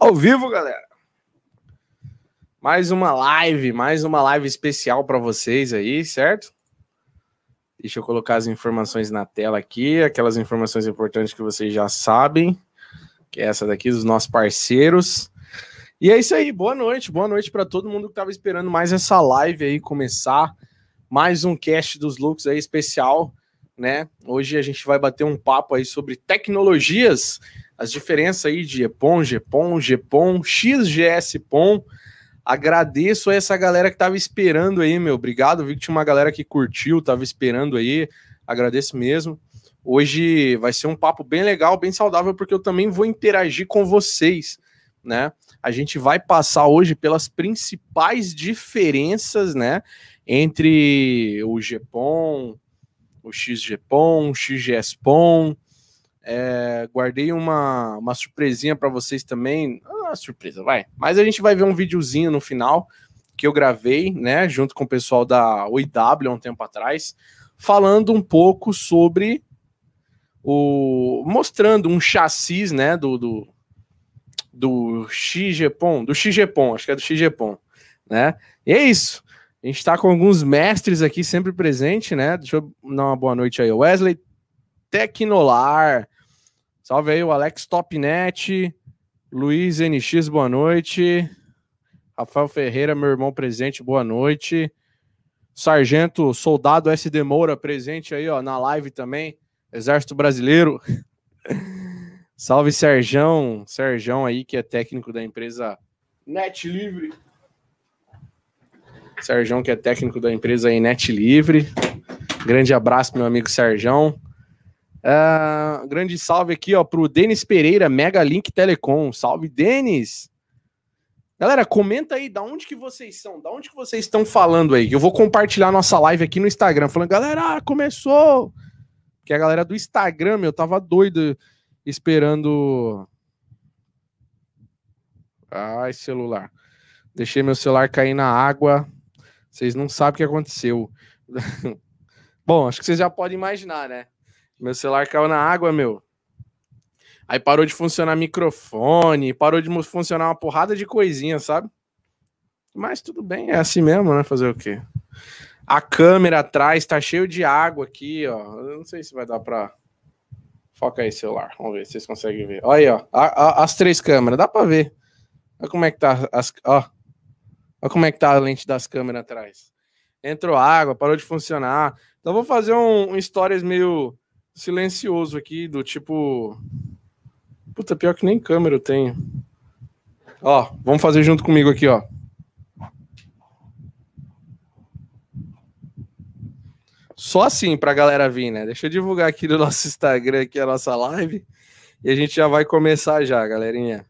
Ao vivo, galera. Mais uma live, mais uma live especial para vocês aí, certo? Deixa eu colocar as informações na tela aqui, aquelas informações importantes que vocês já sabem, que é essa daqui dos nossos parceiros. E é isso aí, boa noite, boa noite para todo mundo que estava esperando mais essa live aí começar. Mais um cast dos looks aí especial, né? Hoje a gente vai bater um papo aí sobre tecnologias as diferenças aí de EPOM, GPOM, GPOM, XGS-POM. Agradeço a essa galera que tava esperando aí, meu. Obrigado, vi que tinha uma galera que curtiu, tava esperando aí. Agradeço mesmo. Hoje vai ser um papo bem legal, bem saudável, porque eu também vou interagir com vocês, né? A gente vai passar hoje pelas principais diferenças, né, entre o GPOM, o XGPOM, o XGS-POM, é, guardei uma, uma surpresinha para vocês também. Ah, surpresa, vai. Mas a gente vai ver um videozinho no final que eu gravei, né, junto com o pessoal da OIW há um tempo atrás, falando um pouco sobre o. mostrando um chassis, né, do. do do XGPOM, do XGPOM, acho que é do XGPOM, né? E é isso. A gente está com alguns mestres aqui sempre presente, né? Deixa eu dar uma boa noite aí. Wesley Tecnolar, Salve aí o Alex Topnet, Luiz NX, boa noite. Rafael Ferreira, meu irmão presente, boa noite. Sargento Soldado SD Moura presente aí, ó, na live também. Exército Brasileiro. Salve Serjão, Serjão aí que é técnico da empresa Net Livre. Serjão que é técnico da empresa aí Net Livre. Grande abraço meu amigo Serjão. Uh, grande salve aqui, ó, pro Denis Pereira, Mega Link Telecom. Salve, Denis! Galera, comenta aí da onde que vocês são, da onde que vocês estão falando aí. Eu vou compartilhar nossa live aqui no Instagram, falando, galera, começou! Que a galera do Instagram, meu, tava doido esperando. Ai, celular. Deixei meu celular cair na água. Vocês não sabem o que aconteceu. Bom, acho que vocês já podem imaginar, né? Meu celular caiu na água, meu. Aí parou de funcionar microfone, parou de funcionar uma porrada de coisinha, sabe? Mas tudo bem, é assim mesmo, né? Fazer o quê? A câmera atrás tá cheio de água aqui, ó. Eu não sei se vai dar pra. Foca aí, celular. Vamos ver se vocês conseguem ver. Olha aí, ó. A, a, as três câmeras, dá pra ver. Olha como é que tá as. Ó. Olha como é que tá a lente das câmeras atrás. Entrou água, parou de funcionar. Então vou fazer um, um stories meio silencioso aqui, do tipo. Puta, pior que nem câmera eu tenho. Ó, vamos fazer junto comigo aqui, ó. Só assim pra galera vir, né? Deixa eu divulgar aqui no nosso Instagram aqui a nossa live. E a gente já vai começar já, galerinha.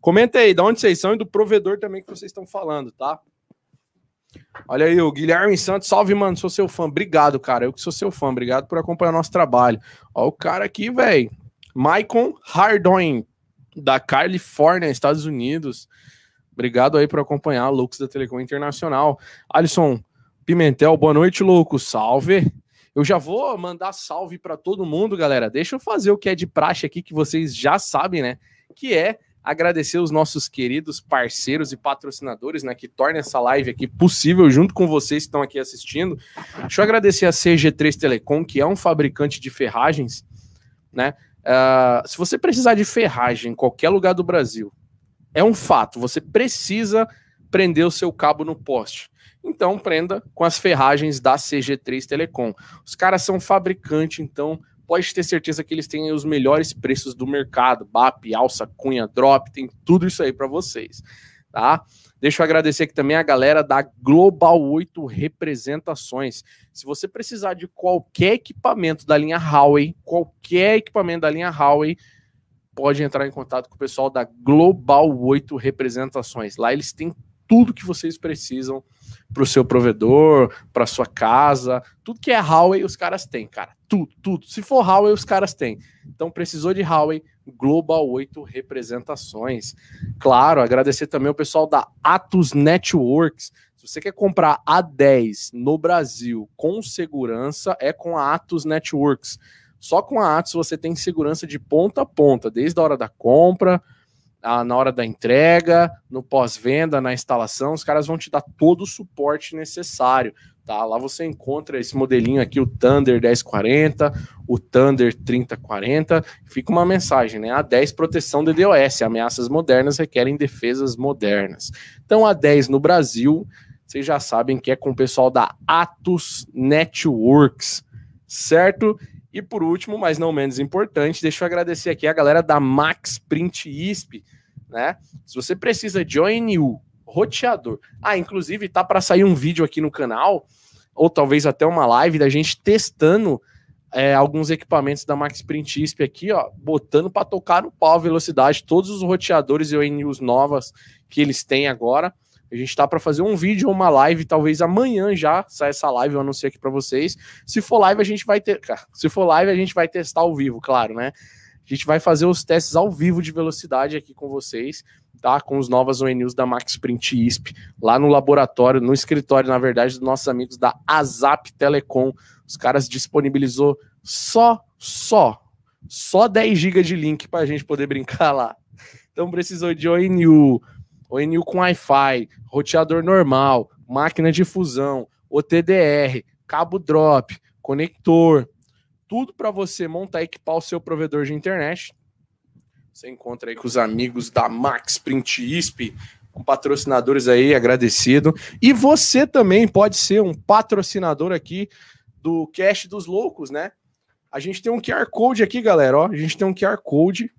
Comenta aí, de onde vocês são e do provedor também que vocês estão falando, tá? Olha aí, o Guilherme Santos, salve, mano, sou seu fã. Obrigado, cara. Eu que sou seu fã, obrigado por acompanhar nosso trabalho. Ó, o cara aqui, velho. Maicon Hardon, da Califórnia, Estados Unidos. Obrigado aí por acompanhar Loucos da Telecom Internacional. Alisson Pimentel, boa noite, louco. Salve. Eu já vou mandar salve para todo mundo, galera. Deixa eu fazer o que é de praxe aqui, que vocês já sabem, né? Que é agradecer os nossos queridos parceiros e patrocinadores, né, que tornam essa live aqui possível junto com vocês que estão aqui assistindo. Deixa eu agradecer a CG3 Telecom, que é um fabricante de ferragens, né? Uh, se você precisar de ferragem em qualquer lugar do Brasil, é um fato, você precisa prender o seu cabo no poste. Então, prenda com as ferragens da CG3 Telecom. Os caras são fabricante, então pode ter certeza que eles têm os melhores preços do mercado. BAP, alça, cunha, drop, tem tudo isso aí para vocês, tá? Deixa eu agradecer aqui também a galera da Global 8 Representações. Se você precisar de qualquer equipamento da linha Huawei, qualquer equipamento da linha Huawei, pode entrar em contato com o pessoal da Global 8 Representações. Lá eles têm tudo que vocês precisam para o seu provedor, para sua casa, tudo que é Huawei os caras têm, cara, tudo, tudo. Se for Huawei os caras têm. Então precisou de Huawei, Global 8 representações. Claro, agradecer também o pessoal da Atos Networks. Se você quer comprar A10 no Brasil com segurança, é com a Atos Networks. Só com a Atos você tem segurança de ponta a ponta, desde a hora da compra, na hora da entrega, no pós-venda, na instalação, os caras vão te dar todo o suporte necessário. Tá? Lá você encontra esse modelinho aqui, o Thunder 1040, o Thunder 3040. Fica uma mensagem, né? A 10 proteção DDoS, ameaças modernas requerem defesas modernas. Então a 10 no Brasil, vocês já sabem que é com o pessoal da Atos Networks, certo? E por último, mas não menos importante, deixa eu agradecer aqui a galera da Max Print ISP, né? Se você precisa de ONU, roteador. Ah, inclusive tá para sair um vídeo aqui no canal, ou talvez até uma live da gente testando é, alguns equipamentos da Max Print ISP aqui, ó, botando para tocar no pau a velocidade, todos os roteadores e ONUs novas que eles têm agora. A gente tá para fazer um vídeo ou uma live, talvez amanhã já sai essa live, eu anunciei aqui para vocês. Se for live, a gente vai ter. Se for live, a gente vai testar ao vivo, claro, né? A gente vai fazer os testes ao vivo de velocidade aqui com vocês, tá? Com os novos ONUs da Max Print ISP, lá no laboratório, no escritório, na verdade, dos nossos amigos da Azap Telecom. Os caras disponibilizou só, só, só 10 GB de link para a gente poder brincar lá. Então precisou de ONU, ONU com Wi-Fi, roteador normal, máquina de fusão, OTDR, cabo drop, conector, tudo para você montar e equipar o seu provedor de internet. Você encontra aí com os amigos da Max Print ISP, patrocinadores aí, agradecido. E você também pode ser um patrocinador aqui do Cash dos Loucos, né? A gente tem um QR Code aqui, galera, ó. A gente tem um QR Code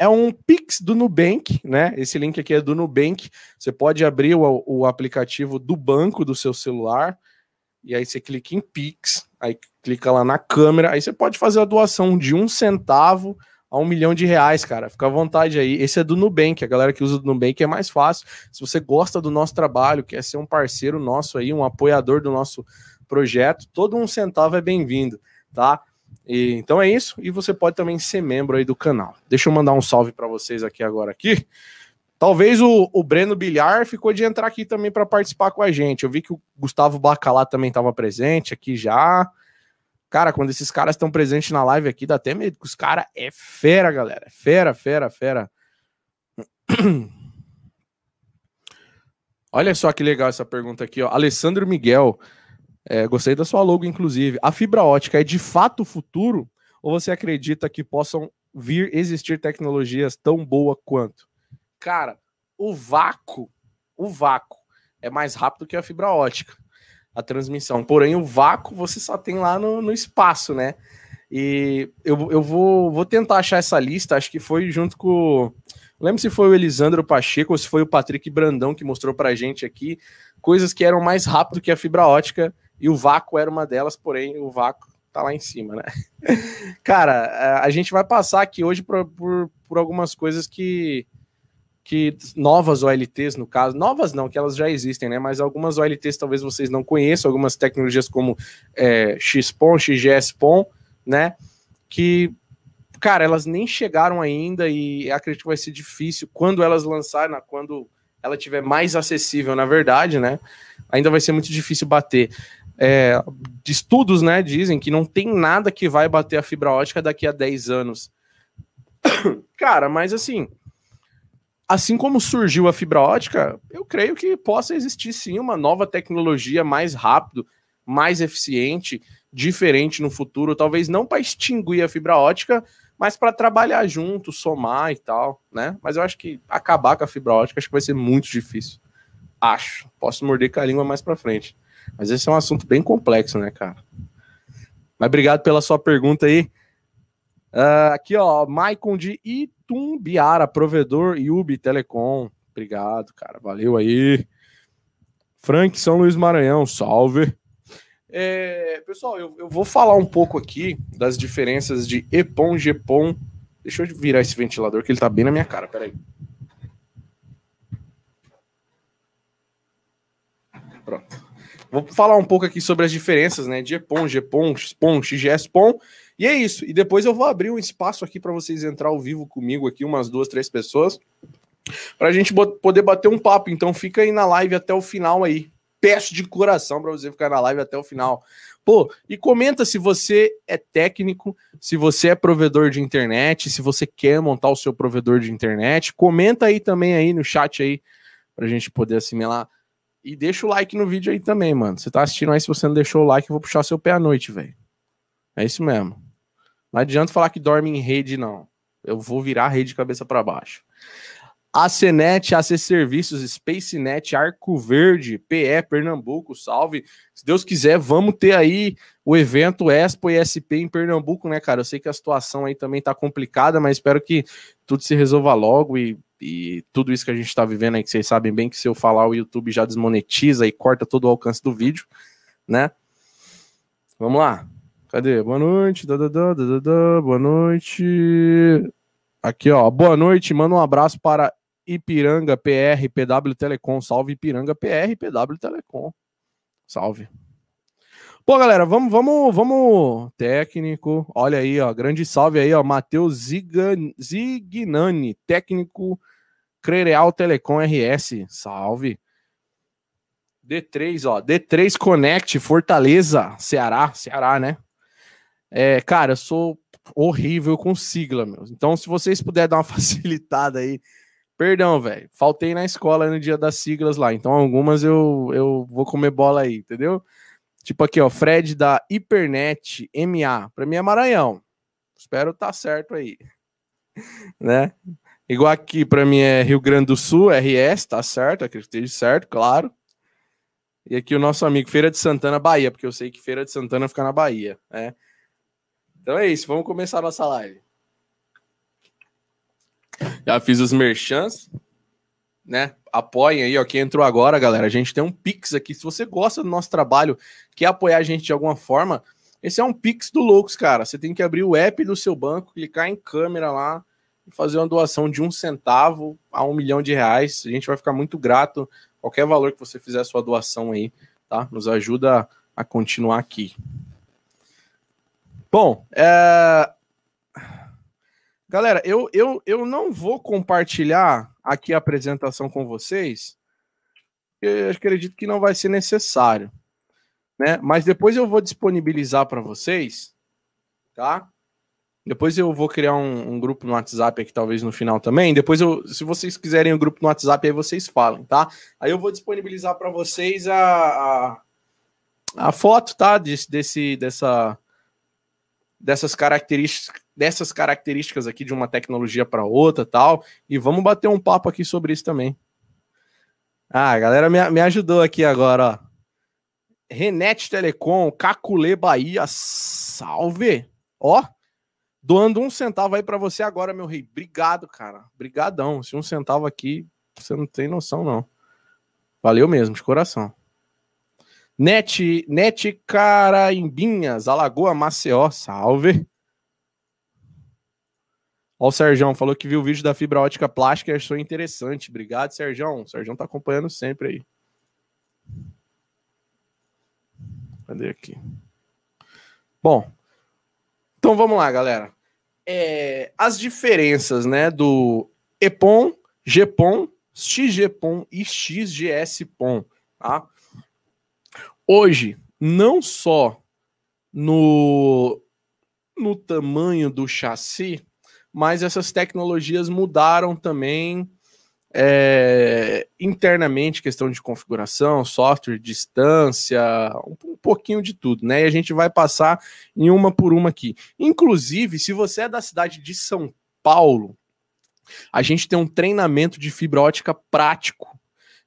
é um Pix do Nubank, né? Esse link aqui é do Nubank. Você pode abrir o, o aplicativo do banco do seu celular e aí você clica em Pix, aí clica lá na câmera, aí você pode fazer a doação de um centavo a um milhão de reais, cara. Fica à vontade aí. Esse é do Nubank, a galera que usa do Nubank é mais fácil. Se você gosta do nosso trabalho, quer ser um parceiro nosso aí, um apoiador do nosso projeto, todo um centavo é bem-vindo, tá? E, então é isso, e você pode também ser membro aí do canal. Deixa eu mandar um salve para vocês aqui agora aqui. Talvez o, o Breno Bilhar ficou de entrar aqui também para participar com a gente. Eu vi que o Gustavo Bacalá também estava presente aqui já. Cara, quando esses caras estão presentes na live aqui, dá até medo, os caras é fera, galera. Fera, fera, fera. Olha só que legal essa pergunta aqui, ó. Alessandro Miguel. É, gostei da sua logo, inclusive. A fibra ótica é de fato o futuro? Ou você acredita que possam vir existir tecnologias tão boas quanto? Cara, o vácuo, o vácuo é mais rápido que a fibra ótica, a transmissão. Porém, o vácuo você só tem lá no, no espaço, né? E eu, eu vou, vou tentar achar essa lista, acho que foi junto com. Lembro se foi o Elisandro Pacheco ou se foi o Patrick Brandão que mostrou pra gente aqui coisas que eram mais rápido que a fibra ótica e o vácuo era uma delas, porém o vácuo tá lá em cima, né? Cara, a gente vai passar aqui hoje por, por, por algumas coisas que, que novas OLTs, no caso, novas não, que elas já existem, né? Mas algumas OLTs talvez vocês não conheçam, algumas tecnologias como é, XPON, XGS-PON, né? Que, cara, elas nem chegaram ainda e acredito que vai ser difícil quando elas lançarem, quando ela tiver mais acessível, na verdade, né? Ainda vai ser muito difícil bater é, estudos, né, dizem que não tem nada que vai bater a fibra ótica daqui a 10 anos. Cara, mas assim, assim como surgiu a fibra ótica, eu creio que possa existir sim uma nova tecnologia mais rápido, mais eficiente, diferente no futuro, talvez não para extinguir a fibra ótica, mas para trabalhar junto, somar e tal, né? Mas eu acho que acabar com a fibra ótica acho que vai ser muito difícil. Acho. Posso morder com a língua mais para frente. Mas esse é um assunto bem complexo, né, cara? Mas obrigado pela sua pergunta aí. Uh, aqui, ó, Maicon de Itumbiara, provedor Yubi Telecom. Obrigado, cara. Valeu aí. Frank São Luís Maranhão, salve. É, pessoal, eu, eu, vou falar um pouco aqui das diferenças de EPON, GPON. Deixa eu virar esse ventilador que ele tá bem na minha cara, peraí. Pronto. Vou falar um pouco aqui sobre as diferenças, né? De EPON, GPON, XPON, XGS-PON. E é isso. E depois eu vou abrir um espaço aqui para vocês entrar ao vivo comigo aqui, umas duas, três pessoas, para a gente poder bater um papo. Então fica aí na live até o final aí, peço de coração para você ficar na live até o final. Pô, e comenta se você é técnico, se você é provedor de internet, se você quer montar o seu provedor de internet. Comenta aí também aí no chat aí pra gente poder assimilar. E deixa o like no vídeo aí também, mano. Você tá assistindo aí, se você não deixou o like, eu vou puxar seu pé à noite, velho. É isso mesmo. Não adianta falar que dorme em rede, não. Eu vou virar a rede de cabeça para baixo. ACNet, AC Serviços, SpaceNet, Arco Verde, PE, Pernambuco, salve. Se Deus quiser, vamos ter aí o evento Expo e SP em Pernambuco, né, cara? Eu sei que a situação aí também tá complicada, mas espero que tudo se resolva logo e, e tudo isso que a gente tá vivendo aí, que vocês sabem bem que se eu falar o YouTube já desmonetiza e corta todo o alcance do vídeo, né? Vamos lá. Cadê? Boa noite. Da, da, da, da, da, boa noite. Aqui, ó. Boa noite. Manda um abraço para Ipiranga PR, PW Telecom. Salve Ipiranga PR, PW Telecom. Salve. Pô, galera, vamos, vamos, vamos. Técnico, olha aí, ó. Grande salve aí, ó. Matheus Zignani, técnico Crereal Telecom RS. Salve. D3, ó. D3 Connect, Fortaleza, Ceará. Ceará, né? É, cara, eu sou horrível com sigla, meu. Então, se vocês puderem dar uma facilitada aí Perdão, velho. Faltei na escola no dia das siglas lá. Então, algumas eu, eu vou comer bola aí, entendeu? Tipo aqui, ó. Fred da Hipernet MA. Pra mim é Maranhão. Espero tá certo aí. né? Igual aqui, pra mim é Rio Grande do Sul, RS, tá certo, acredito que esteja certo, claro. E aqui o nosso amigo Feira de Santana, Bahia, porque eu sei que Feira de Santana fica na Bahia, né? Então é isso, vamos começar a nossa live. Já fiz os merchants, né? Apoiem aí, ó. Quem entrou agora, galera, a gente tem um Pix aqui. Se você gosta do nosso trabalho, quer apoiar a gente de alguma forma, esse é um Pix do Loucos, cara. Você tem que abrir o app do seu banco, clicar em câmera lá fazer uma doação de um centavo a um milhão de reais. A gente vai ficar muito grato. Qualquer valor que você fizer a sua doação aí, tá? Nos ajuda a continuar aqui. Bom, é... Galera, eu, eu, eu não vou compartilhar aqui a apresentação com vocês. Eu acredito que não vai ser necessário. Né? Mas depois eu vou disponibilizar para vocês, tá? Depois eu vou criar um, um, grupo no WhatsApp aqui, talvez no final também. Depois, eu, se vocês quiserem o um grupo no WhatsApp, aí vocês falam, tá? Aí eu vou disponibilizar para vocês a, a, a, foto, tá? Desse, desse, dessa, dessas características, dessas características aqui de uma tecnologia para outra tal. E vamos bater um papo aqui sobre isso também. Ah, a galera me, me ajudou aqui agora, ó. Renete Telecom, Caculê Bahia, salve! Ó, doando um centavo aí para você agora, meu rei. Obrigado, cara. Brigadão. Se um centavo aqui, você não tem noção, não. Valeu mesmo, de coração. Net, Net Caraimbinhas, Alagoa Maceió, salve. Ó, o Serjão falou que viu o vídeo da fibra ótica plástica e achou interessante. Obrigado, Serjão. O Serjão tá acompanhando sempre aí. Cadê aqui? Bom, então vamos lá, galera. É, as diferenças, né, do EPON, GPON, XGPON e XGSPON, tá? Hoje, não só no, no tamanho do chassi, mas essas tecnologias mudaram também é, internamente, questão de configuração, software, distância, um, um, pouquinho de tudo, né? E a gente vai passar em uma por uma aqui. Inclusive, se você é da cidade de São Paulo, a gente tem um treinamento de fibra ótica prático,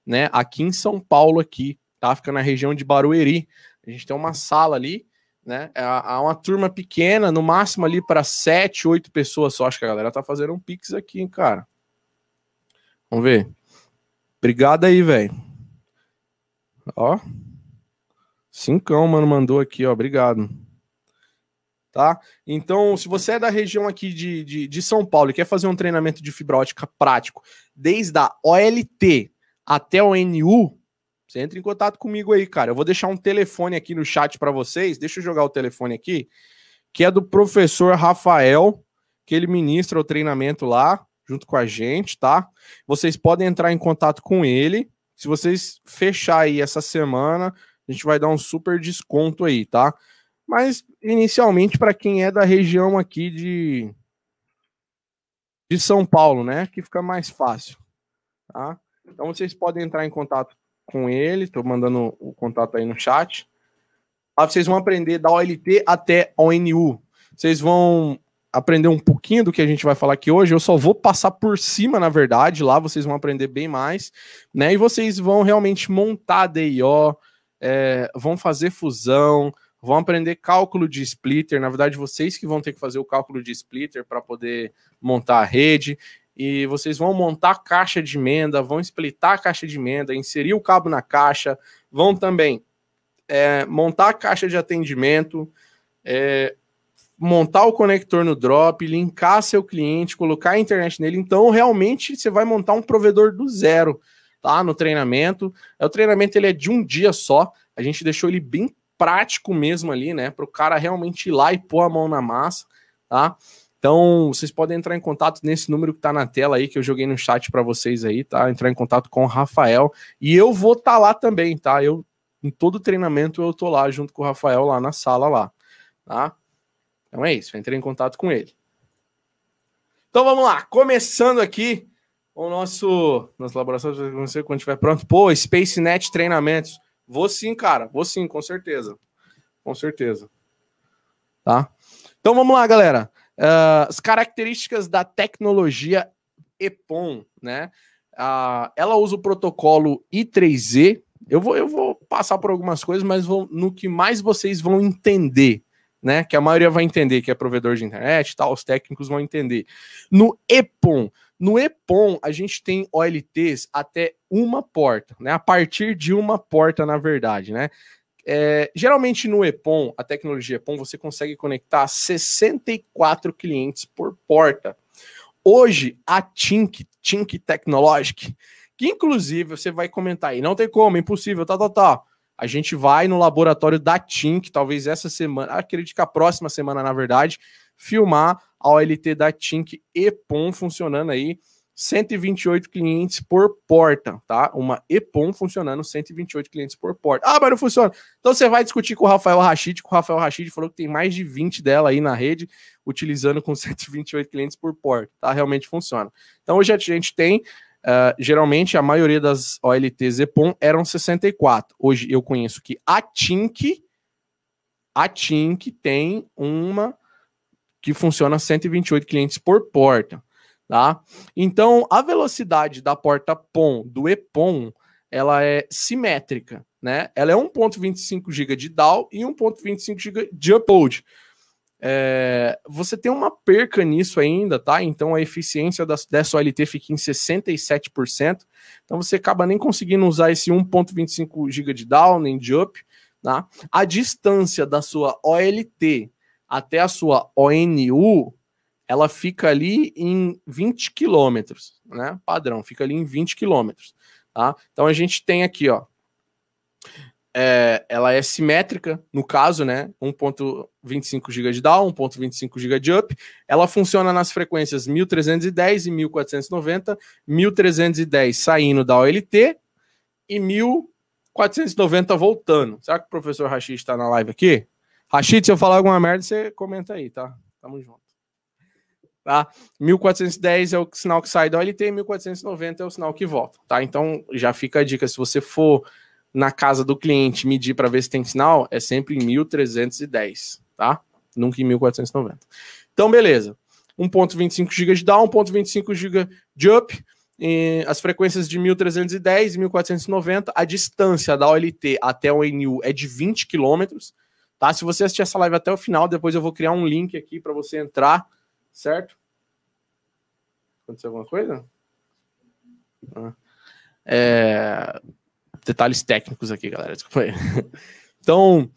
né? Aqui em São Paulo, aqui, tá? Fica na região de Barueri. A gente tem uma sala ali, né? Há uma turma pequena, no máximo ali para sete, oito pessoas só. Acho que a galera tá fazendo um pix aqui, hein, cara. Vamos ver. Obrigado aí, velho. Ó. Cincão, mano, mandou aqui, ó. Obrigado. Tá? Então, se você é da região aqui de, de, de São Paulo e quer fazer um treinamento de fibra ótica prático, desde a OLT até o NU, você entra em contato comigo aí, cara. Eu vou deixar um telefone aqui no chat para vocês. Deixa eu jogar o telefone aqui, que é do professor Rafael, que ele ministra o treinamento lá, junto com a gente, tá? Vocês podem entrar em contato com ele, Se vocês fechar aí essa semana, a gente vai dar um super desconto aí, tá? Mas inicialmente para quem é da região aqui de de São Paulo, né, que fica mais fácil, tá? Então vocês podem entrar em contato com ele, estou mandando o contato aí no chat. Lá vocês vão aprender da OLT até ONU. Vocês vão aprender um pouquinho do que a gente vai falar aqui hoje. Eu só vou passar por cima, na verdade. Lá vocês vão aprender bem mais, né? E vocês vão realmente montar DIO, é, vão fazer fusão, vão aprender cálculo de splitter. Na verdade, vocês que vão ter que fazer o cálculo de splitter para poder montar a rede. E vocês vão montar a caixa de emenda, vão splitar a caixa de emenda, inserir o cabo na caixa, vão também é, montar a caixa de atendimento, é, montar o conector no drop, linkar seu cliente, colocar a internet nele. Então, realmente, você vai montar um provedor do zero, tá? No treinamento. O treinamento ele é de um dia só. A gente deixou ele bem prático mesmo ali, né? Para o cara realmente ir lá e pôr a mão na massa, tá? Então, vocês podem entrar em contato nesse número que está na tela aí, que eu joguei no chat para vocês aí, tá? Entrar em contato com o Rafael. E eu vou estar tá lá também, tá? Eu, em todo treinamento, eu tô lá junto com o Rafael lá na sala lá, tá? Então é isso, entrei em contato com ele. Então vamos lá, começando aqui o nosso nosso laboratório, não sei quando estiver pronto. Pô, SpaceNet treinamentos. Vou sim, cara, vou sim, com certeza. Com certeza. Tá? Então vamos lá, galera. Uh, as características da tecnologia EPON, né? Uh, ela usa o protocolo I3Z. Eu vou, eu vou passar por algumas coisas, mas vou, no que mais vocês vão entender, né? Que a maioria vai entender que é provedor de internet, tal, os técnicos vão entender. No EPON, no EPON a gente tem OLTs até uma porta, né? A partir de uma porta, na verdade, né? É, geralmente no EPON, a tecnologia EPON, você consegue conectar 64 clientes por porta. Hoje, a Tink, Tink Technologic, que inclusive você vai comentar aí, não tem como, impossível, tá, tá, tá. A gente vai no laboratório da Tink, talvez essa semana, acredito que a próxima semana, na verdade, filmar a OLT da Tink EPON funcionando aí. 128 clientes por porta, tá? Uma EPON funcionando 128 clientes por porta. Ah, mas não funciona. Então você vai discutir com o Rafael Rachid, que o Rafael Rachid falou que tem mais de 20 dela aí na rede, utilizando com 128 clientes por porta, tá? Realmente funciona. Então hoje a gente tem Uh, geralmente a maioria das OLTs EPON eram 64. Hoje eu conheço que a Tink, a Tink tem uma que funciona 128 clientes por porta, tá? Então a velocidade da porta PON do EPON ela é simétrica, né? Ela é 1.25 GB de DAO e 1.25 GB de upload. É, você tem uma perca nisso ainda, tá? Então a eficiência das, dessa OLT fica em 67%. Então você acaba nem conseguindo usar esse 1.25 GB de down nem de up, tá? A distância da sua OLT até a sua ONU, ela fica ali em 20 quilômetros, né? Padrão, fica ali em 20 quilômetros, tá? Então a gente tem aqui, ó, é, ela é simétrica, no caso, né? 1.25 GB de down, 1.25 GB de up. Ela funciona nas frequências 1310 e 1490, 1310 saindo da OLT e 1490 voltando. Será que o professor Rashid está na live aqui? Rashid, se eu falar alguma merda, você comenta aí, tá? Tamo junto. Tá? 1410 é o sinal que sai da OLT, 1490 é o sinal que volta, tá? Então já fica a dica, se você for na casa do cliente medir para ver se tem sinal, é sempre em 1310, tá? Nunca em 1490. Então, beleza. 1.25 GB de down, 1.25 GB de up, as frequências de 1310 e 1490, a distância da OLT até o NU é de 20 km, tá? Se você assistir essa live até o final, depois eu vou criar um link aqui para você entrar, certo? Aconteceu alguma coisa? Ah. É detalhes técnicos aqui, galera. Desculpa aí. Então,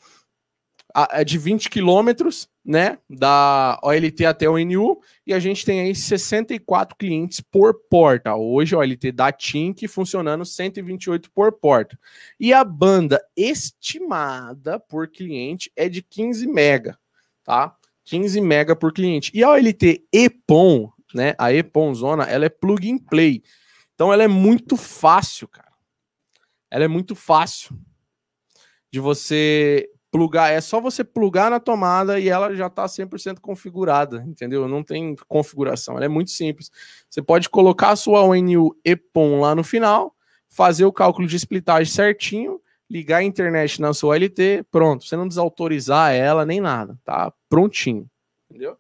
é de 20 quilômetros, né, da OLT até o NU, e a gente tem aí 64 clientes por porta. Hoje a OLT da Tink funcionando 128 por porta. E a banda estimada por cliente é de 15 mega, tá? 15 mega por cliente. E a OLT EPON, né, a EPON zona, ela é plug and play. Então ela é muito fácil, cara ela é muito fácil de você plugar, é só você plugar na tomada e ela já está 100% configurada, entendeu? Não tem configuração, ela é muito simples. Você pode colocar a sua ONU EPON lá no final, fazer o cálculo de splitagem certinho, ligar a internet na sua LT, pronto, você não desautorizar ela nem nada, tá? Prontinho, entendeu?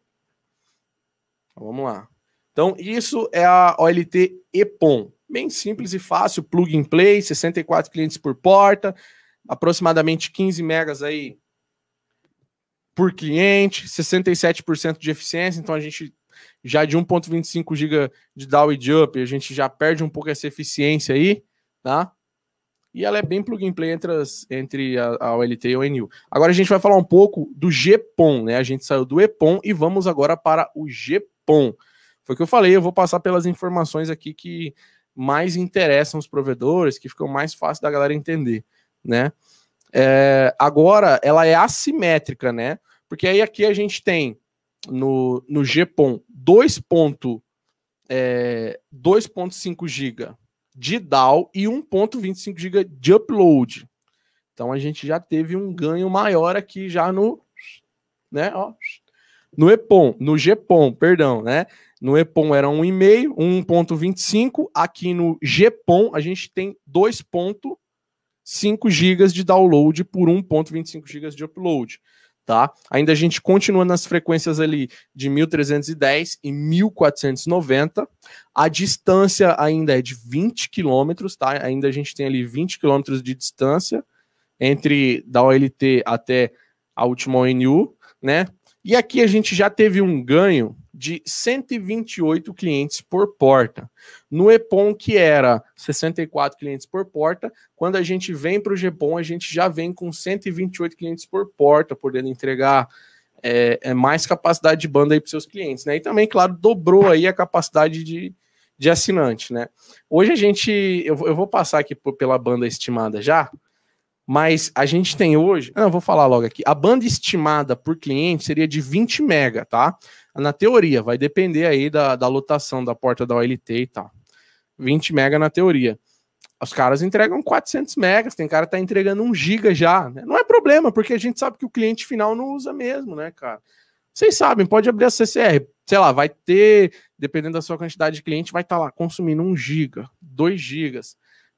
Então, vamos lá. Então, isso é a OLT EPON. Bem simples e fácil, plug and play, 64 clientes por porta, aproximadamente 15 megas aí por cliente, 67% de eficiência, então a gente já de 1.25 GB de down e up, a gente já perde um pouco essa eficiência aí, tá? E ela é bem plug and play entre, as, entre a, a OLT e a ONU. Agora a gente vai falar um pouco do GPON, né? A gente saiu do EPON e vamos agora para o GPON. Foi o que eu falei, eu vou passar pelas informações aqui que mais interessam os provedores, que ficam mais fácil da galera entender né? É, agora ela é assimétrica, né? Porque aí aqui a gente tem no, no GPON 2.5 é, GB de DAO e 1.25 GB de upload. Então a gente já teve um ganho maior aqui já no, né, ó, no EPON, no GPON, perdão, né? No EPON era 1,5, 1.25, aqui no GPON a gente tem 2.25 5 GB de download por 1.25 GB de upload. Tá? Ainda a gente continua nas frequências ali de 1310 e 1490. A distância ainda é de 20 km, tá? Ainda a gente tem ali 20 km de distância entre da OLT até a última ONU, né? E aqui a gente já teve um ganho de 128 clientes por porta. No EPON, que era 64 clientes por porta, quando a gente vem para o GPON, a gente já vem com 128 clientes por porta, podendo entregar é, é mais capacidade de banda aí para seus clientes, né? E também, claro, dobrou aí a capacidade de, de assinante, né? Hoje a gente, eu, eu vou passar aqui por, pela banda estimada já, mas a gente tem hoje, não, vou falar logo aqui, a banda estimada por cliente seria de 20 mega, tá? Na teoria, vai depender aí da, da lotação da porta da OLT e tal. 20 mega na teoria. Os caras entregam 400 megas, tem cara que tá entregando 1 giga já. Né? Não é problema, porque a gente sabe que o cliente final não usa mesmo, né, cara? Vocês sabem, pode abrir a CCR, sei lá, vai ter, dependendo da sua quantidade de cliente, vai estar tá lá consumindo 1 giga, 2 gigas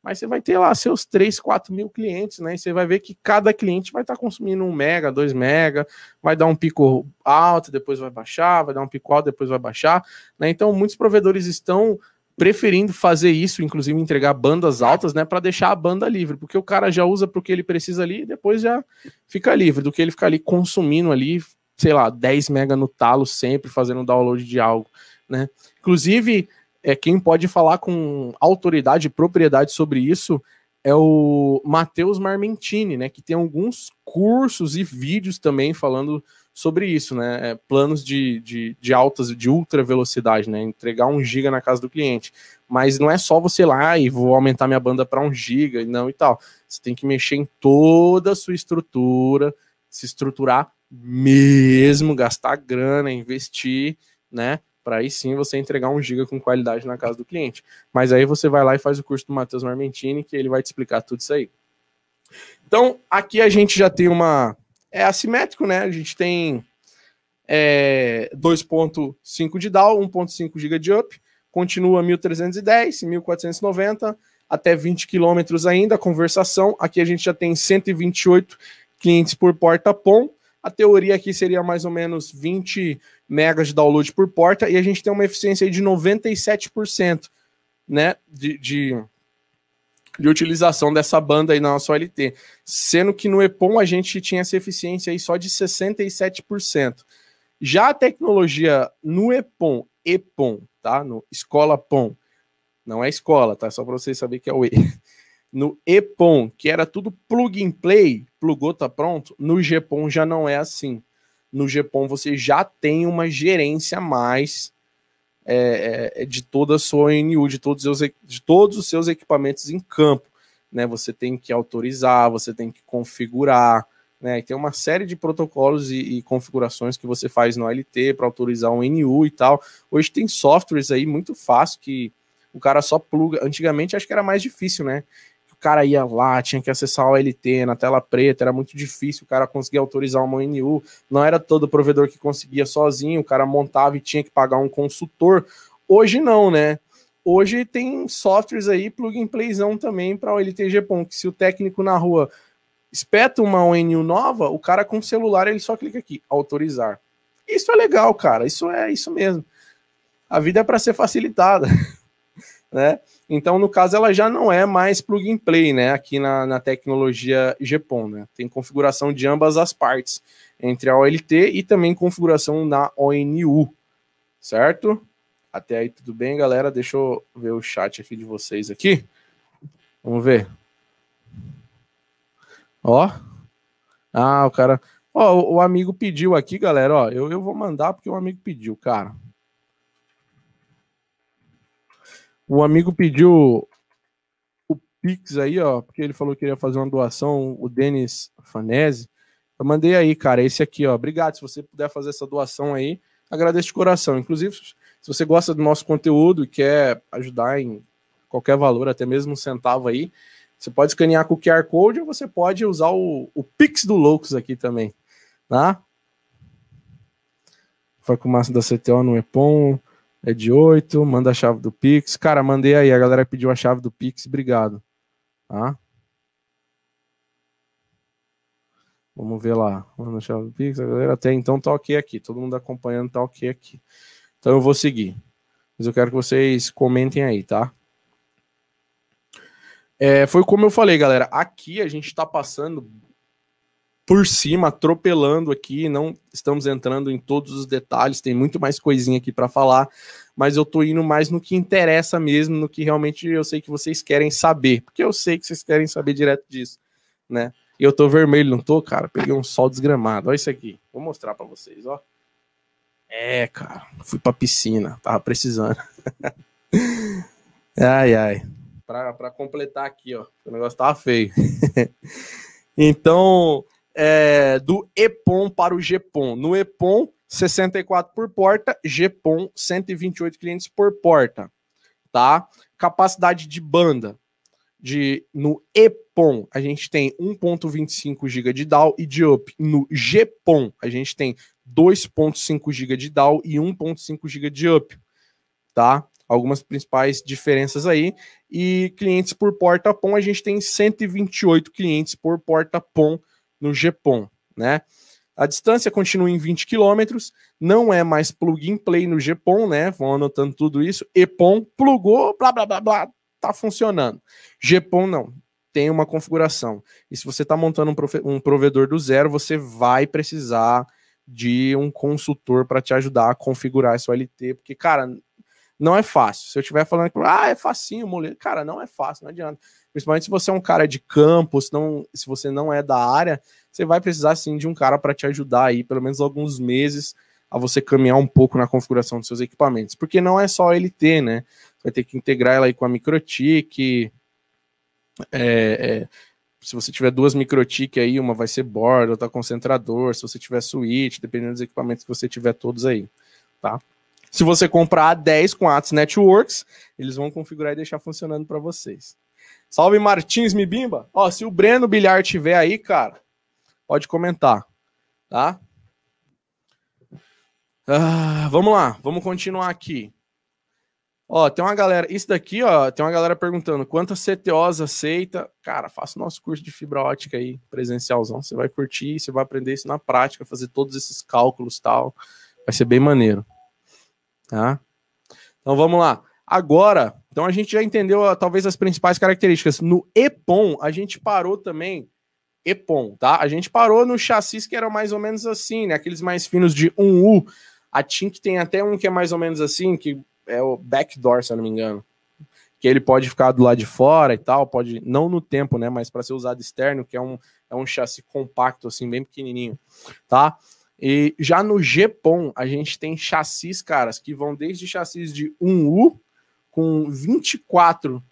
mas você vai ter lá seus 3, 4 mil clientes, né? E você vai ver que cada cliente vai estar tá consumindo um mega, 2 mega, vai dar um pico alto, depois vai baixar, vai dar um pico alto, depois vai baixar, né? Então, muitos provedores estão preferindo fazer isso, inclusive entregar bandas altas, né, para deixar a banda livre, porque o cara já usa porque ele precisa ali e depois já fica livre, do que ele ficar ali consumindo ali, sei lá, 10 mega no talo sempre fazendo download de algo, né? Inclusive, é quem pode falar com autoridade e propriedade sobre isso é o Matheus Marmentini, né, que tem alguns cursos e vídeos também falando sobre isso, né, é, planos de, de, de, altas, de ultra velocidade, né, entregar um giga na casa do cliente, mas não é só você lá e vou aumentar minha banda para um giga, não e tal, você tem que mexer em toda a sua estrutura, se estruturar mesmo, gastar grana, investir, né, para aí sim você entregar um giga com qualidade na casa do cliente. Mas aí você vai lá e faz o curso do Matheus Marmentini, que ele vai te explicar tudo isso aí. Então, aqui a gente já tem uma. É assimétrico, né? A gente tem é, 2.5 de DAO, 1.5 GB de up, continua 1310, 1490, até 20 km ainda conversação. Aqui a gente já tem 128 clientes por porta POM. A teoria aqui seria mais ou menos 20 megas de download por porta e a gente tem uma eficiência de 97%, né, de, de, de, utilização dessa banda aí na nossa OLT, sendo que no EPOM a gente tinha essa eficiência aí só de 67%. Já a tecnologia no EPOM, EPOM, tá, no Escola POM, não é escola, tá, só para vocês saberem que é o E. No EPOM, que era tudo plug and play, plugou, tá pronto, no GPOM já não é assim no GPOM você já tem uma gerência mais é, é, de toda a sua ONU, de todos, os, de todos os seus equipamentos em campo. Né? Você tem que autorizar, você tem que configurar, né? Tem uma série de protocolos e, e configurações que você faz no LT para autorizar um NU e tal. Hoje tem softwares aí muito fácil que o cara só pluga. Antigamente acho que era mais difícil, né? Cara ia lá, tinha que acessar o OLT na tela preta, era muito difícil o cara conseguir autorizar uma ONU, não era todo provedor que conseguia sozinho, o cara montava e tinha que pagar um consultor. Hoje não, né? Hoje tem softwares aí, plug and playzão também para o LTG.com, que se o técnico na rua espeta uma ONU nova, o cara com o celular ele só clica aqui, autorizar. Isso é legal, cara, isso é isso mesmo. A vida é para ser facilitada, né? Então, no caso, ela já não é mais plug and play, né? Aqui na, na tecnologia GPON, né? Tem configuração de ambas as partes, entre a OLT e também configuração na ONU, certo? Até aí tudo bem, galera? Deixa eu ver o chat aqui de vocês aqui. Vamos ver. Ó. Ah, o cara. Ó, o, amigo pediu aqui, galera. Ó, eu, eu vou mandar porque o amigo pediu, cara. O amigo pediu o Pix aí, ó, porque ele falou que queria fazer uma doação, o Denis Fanese. Eu mandei aí, cara, esse aqui, ó. Obrigado. Se você puder fazer essa doação aí, agradeço de coração. Inclusive, se você gosta do nosso conteúdo e quer ajudar em qualquer valor, até mesmo um centavo aí, você pode escanear com o QR Code ou você pode usar o, o Pix do Loucos aqui também, tá? Foi com massa da CTO no EPOM, é de 8, manda a chave do Pix. Cara, mandei aí, a galera pediu a chave do Pix, obrigado. Tá? Vamos ver lá. Manda a chave do Pix, a galera até então tá ok aqui, todo mundo acompanhando tá ok aqui. Então eu vou seguir. Mas eu quero que vocês comentem aí, tá? É, foi como eu falei, galera. Aqui a gente está passando por cima, atropelando aqui. Não estamos entrando em todos os detalhes. Tem muito mais coisinha aqui para falar. Mas eu tô indo mais no que interessa mesmo, no que realmente eu sei que vocês querem saber. Porque eu sei que vocês querem saber direto disso, né? E eu tô vermelho, não tô, cara? Peguei um sol desgramado. Olha isso aqui. Vou mostrar para vocês, ó. É, cara, fui pra piscina, tava precisando. ai, ai. Pra, pra completar aqui, ó, o negócio tava feio. então, é, do EPOM para o GPOM. No EPOM, 64 por porta, GPOM, 128 clientes por porta, tá? Capacidade de banda. De, no EPOM, a gente tem 1.25 GB de DAW e de up. No GPOM, a gente tem 2.5 GB de DAW e 1.5 GB de up, tá? Algumas principais diferenças aí. E clientes por porta POM, a gente tem 128 clientes por porta POM no GPOM, né? A distância continua em 20 km, não é mais plug and play no GPOM, né? Vão anotando tudo isso. EPOM plugou, blá blá blá blá, tá funcionando. GPOM não, tem uma configuração. E se você está montando um, um provedor do zero, você vai precisar de um consultor para te ajudar a configurar esse OLT, porque, cara, não é fácil. Se eu estiver falando ah, é facinho, mulher, cara, não é fácil, não adianta. Principalmente se você é um cara de campo, se, não, se você não é da área, você vai precisar sim de um cara para te ajudar aí, pelo menos alguns meses, a você caminhar um pouco na configuração dos seus equipamentos. Porque não é só LT, né? Vai ter que integrar ela aí com a MikroTik, é, é, se você tiver duas microtik aí, uma vai ser board, outra concentrador, se você tiver switch, dependendo dos equipamentos que você tiver todos aí, tá? Se você comprar 10 com Atos Networks, eles vão configurar e deixar funcionando para vocês. Salve Martins Mibimba. Ó, se o Breno Bilhar tiver aí, cara, pode comentar, tá? Ah, vamos lá, vamos continuar aqui. Ó, tem uma galera, isso daqui, ó, tem uma galera perguntando quantas CTOs aceita. Cara, faça o nosso curso de fibra ótica aí, presencialzão. Você vai curtir, você vai aprender isso na prática, fazer todos esses cálculos tal. Vai ser bem maneiro. Tá? Então vamos lá. Agora, então a gente já entendeu talvez as principais características. No EPOM, a gente parou também. EPOM, tá? A gente parou no chassis que era mais ou menos assim, né? Aqueles mais finos de 1U. A Tink tem até um que é mais ou menos assim, que é o backdoor, se eu não me engano. Que ele pode ficar do lado de fora e tal, pode, não no tempo, né? Mas para ser usado externo, que é um, é um chassi compacto, assim, bem pequenininho, tá? E já no GPOM, a gente tem chassis, caras, que vão desde chassis de 1U com 24,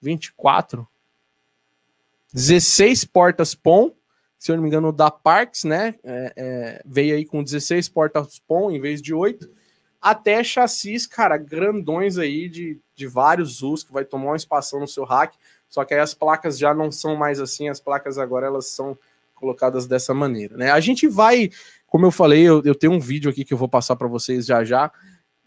24, 16 portas POM, se eu não me engano, da Parks, né? É, é, veio aí com 16 portas POM em vez de 8 até chassis, cara, grandões aí de, de vários usos, que vai tomar uma espação no seu rack, só que aí as placas já não são mais assim, as placas agora elas são colocadas dessa maneira, né? A gente vai, como eu falei, eu, eu tenho um vídeo aqui que eu vou passar para vocês já já,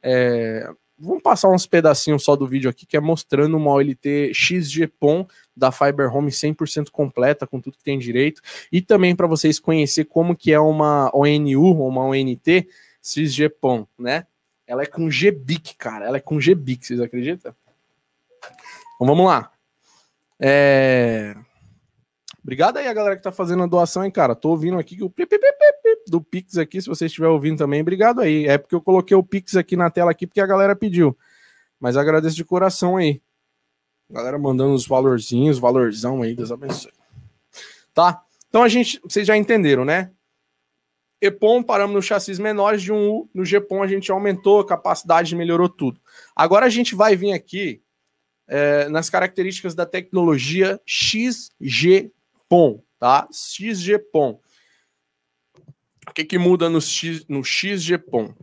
é, vamos passar uns pedacinhos só do vídeo aqui, que é mostrando uma OLT XGPON da Fiber Home 100% completa, com tudo que tem direito, e também para vocês conhecer como que é uma ONU, uma ONT XGPON, né? Ela é com GBIC, cara, ela é com GBIC, vocês acreditam? Então vamos lá. É... Obrigado aí a galera que tá fazendo a doação, hein, cara. Tô ouvindo aqui o do Pix aqui, se você estiver ouvindo também, obrigado aí. É porque eu coloquei o Pix aqui na tela aqui porque a galera pediu. Mas agradeço de coração aí. Galera mandando os valorzinhos, valorzão aí, Deus abençoe. Tá? Então a gente, vocês já entenderam, né? EPOM paramos no chassis menores de um U, no GPOM a gente aumentou a capacidade, melhorou tudo. Agora a gente vai vir aqui é, nas características da tecnologia XGPOM, tá? XGPOM. O que, que muda no, X, no XGPOM?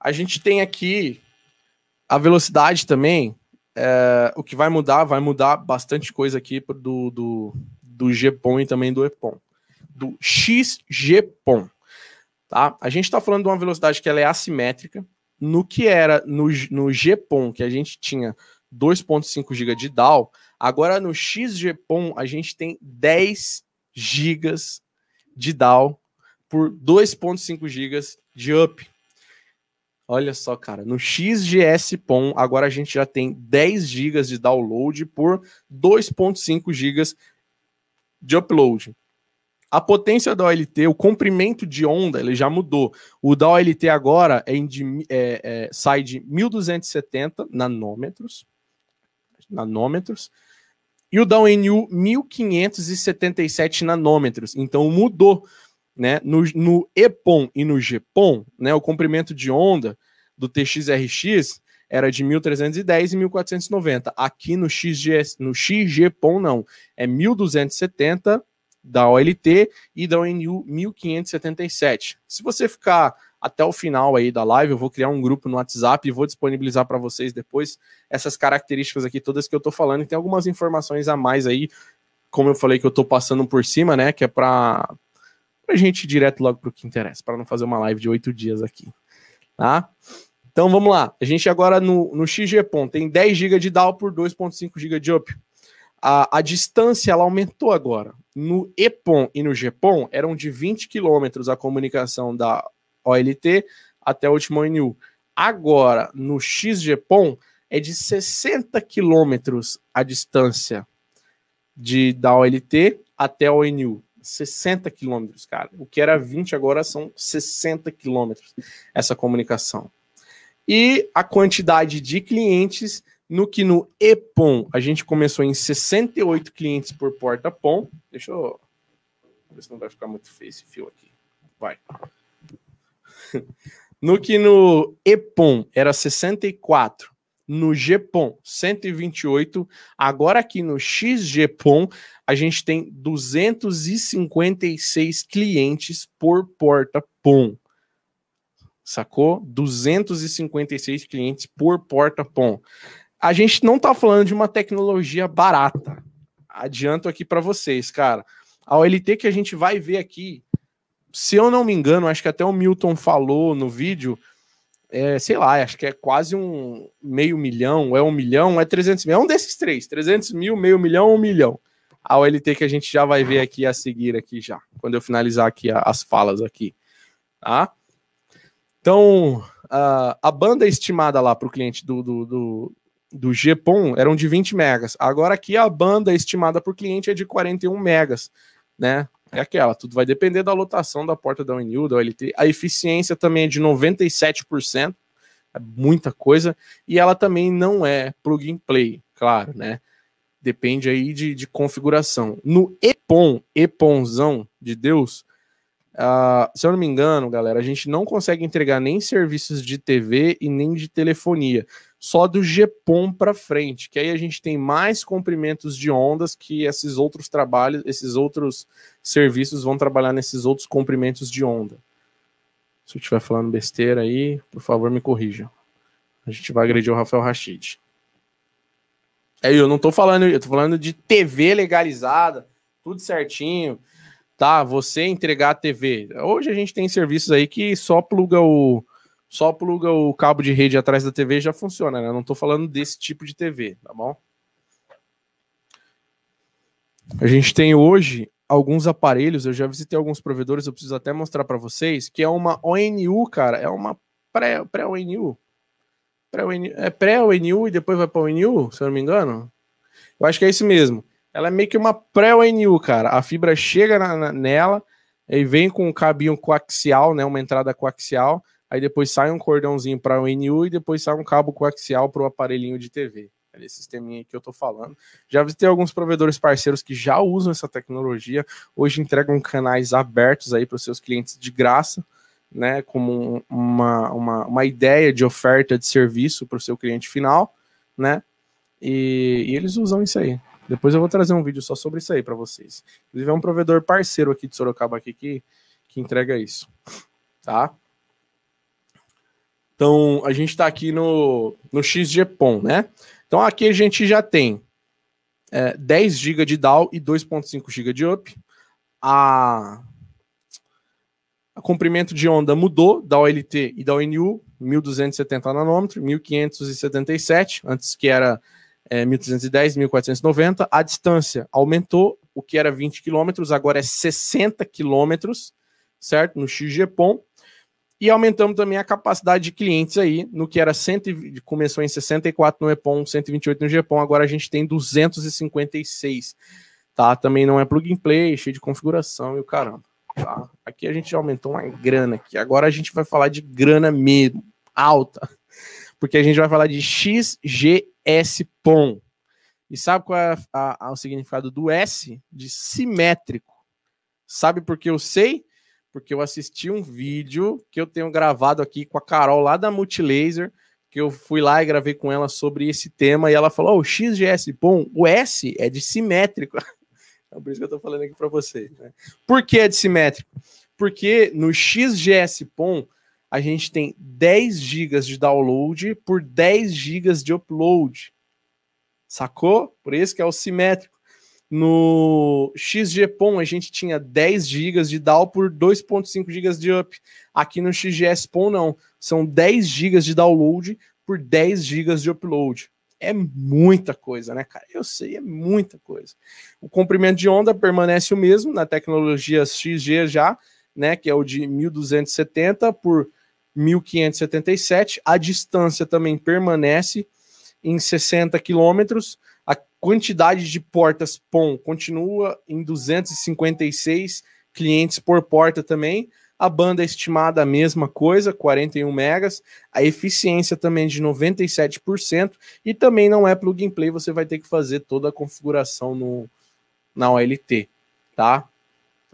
A gente tem aqui a velocidade também. É, o que vai mudar, vai mudar bastante coisa aqui do, do, do GPOM e também do EPOM. Do XGPOM. Tá? A gente está falando de uma velocidade que ela é assimétrica. No que era no, no GPOM, que a gente tinha 2.5 GB de DAO, agora no XGPOM a gente tem 10 GB de DAO por 2.5 GB de up. Olha só, cara, no XGS-POM agora a gente já tem 10 GB de download por 2.5 GB de upload. A potência da OLT, o comprimento de onda, ele já mudou. O da OLT agora é, é, é sai de 1270 nanômetros, nanômetros, e o da ONU 1577 nanômetros. Então mudou né? No, no EPOM e no GPOM, né, o comprimento de onda do TXRX era de 1310 e 1490. Aqui no XGS, no XGPOM não, é 1270 da OLT e da ONU 1577. Se você ficar até o final aí da live, eu vou criar um grupo no WhatsApp e vou disponibilizar para vocês depois essas características aqui todas que eu tô falando e tem algumas informações a mais aí, como eu falei que eu tô passando por cima, né, que é para pra gente ir direto logo pro que interessa, para não fazer uma live de oito dias aqui, tá? Então vamos lá. A gente agora no, no XGPON tem 10 GB de DAO por 2.5 GB de up. A, a distância ela aumentou agora. No EPON e no GPON eram de 20 km a comunicação da OLT até o último ONU. Agora, no XGPON, é de 60 km a distância de, da OLT até o ONU. 60 quilômetros, cara. O que era 20 agora são 60 quilômetros essa comunicação. E a quantidade de clientes, no que no EPOM a gente começou em 68 clientes por porta POM. Deixa eu ver se não vai ficar muito feio esse fio aqui. Vai. No que no EPOM era 64 no GPOM 128, agora aqui no XGPOM a gente tem 256 clientes por porta POM. Sacou? 256 clientes por porta POM. A gente não tá falando de uma tecnologia barata. Adianto aqui para vocês, cara. A OLT que a gente vai ver aqui, se eu não me engano, acho que até o Milton falou no vídeo, é, sei lá, acho que é quase um meio milhão, é um milhão, é 300 mil, é um desses três, 300 mil, meio milhão, um milhão. A OLT que a gente já vai ver aqui a seguir aqui já, quando eu finalizar aqui as falas aqui, tá? Então, a, a banda estimada lá para o cliente do, do, do, do GPON eram de 20 megas. Agora aqui a banda estimada por cliente é de 41 megas, né? É aquela, tudo vai depender da lotação da porta da UNU, da OLT. A eficiência também é de 97%, é muita coisa, e ela também não é plug and play, claro, né? Depende aí de, de configuração. No EPON, EPONzão de Deus, uh, se eu não me engano, galera, a gente não consegue entregar nem serviços de TV e nem de telefonia só do GPOM para frente, que aí a gente tem mais comprimentos de ondas que esses outros trabalhos, esses outros serviços vão trabalhar nesses outros comprimentos de onda. Se eu estiver falando besteira aí, por favor, me corrija. A gente vai agredir o Rafael Rachid. É, eu não tô falando, eu tô falando de TV legalizada, tudo certinho, tá? Você entregar a TV. Hoje a gente tem serviços aí que só pluga o só pluga o cabo de rede atrás da TV e já funciona, né? Não tô falando desse tipo de TV, tá bom? A gente tem hoje alguns aparelhos, eu já visitei alguns provedores, eu preciso até mostrar para vocês, que é uma ONU, cara, é uma pré-ONU. Pré -ONU. É pré-ONU e depois vai para ONU, se eu não me engano. Eu acho que é isso mesmo. Ela é meio que uma pré-ONU, cara. A fibra chega na, na, nela e vem com um cabinho coaxial, né, uma entrada coaxial, aí depois sai um cordãozinho para ONU e depois sai um cabo coaxial para o aparelhinho de TV. É esse sisteminha que eu tô falando. Já visitei alguns provedores parceiros que já usam essa tecnologia, hoje entregam canais abertos aí para os seus clientes de graça né, como uma, uma, uma ideia de oferta de serviço para o seu cliente final, né? E, e, eles usam isso aí. Depois eu vou trazer um vídeo só sobre isso aí para vocês. Inclusive é um provedor parceiro aqui de Sorocaba aqui que, que entrega isso, tá? Então a gente está aqui no, no XGPON, né? Então aqui a gente já tem é, 10 GB de DAO e 2.5 GB de UP. A o comprimento de onda mudou da OLT e da ONU, 1270 nanômetros, 1577, antes que era é, 1310, 1490. A distância aumentou, o que era 20 quilômetros, agora é 60 quilômetros, certo? No XGPON. E aumentamos também a capacidade de clientes aí, no que era 100, começou em 64 no EPON, 128 no GPON, agora a gente tem 256, tá? Também não é plug and play, cheio de configuração e o caramba. Tá? Aqui a gente aumentou uma grana aqui. Agora a gente vai falar de grana mesmo, alta. Porque a gente vai falar de XGS-POM. E sabe qual é a, a, o significado do S? De simétrico. Sabe por que eu sei? Porque eu assisti um vídeo que eu tenho gravado aqui com a Carol lá da Multilaser, que eu fui lá e gravei com ela sobre esse tema, e ela falou: o XGS-POM, o S é de simétrico. É por isso que eu estou falando aqui para vocês. Né? Por que é dissimétrico? Porque no XGS-PON a gente tem 10 GB de download por 10 GB de upload. Sacou? Por isso que é o simétrico. No XGPON a gente tinha 10 GB de down por 2.5 GB de up. Aqui no XGS-PON não, são 10 GB de download por 10 GB de upload é muita coisa, né, cara? Eu sei, é muita coisa. O comprimento de onda permanece o mesmo na tecnologia XG já, né, que é o de 1270 por 1577. A distância também permanece em 60 quilômetros. A quantidade de portas POM continua em 256 clientes por porta também. A banda é estimada a mesma coisa, 41 megas. A eficiência também de 97% e também não é plug and play, você vai ter que fazer toda a configuração no na OLT, tá?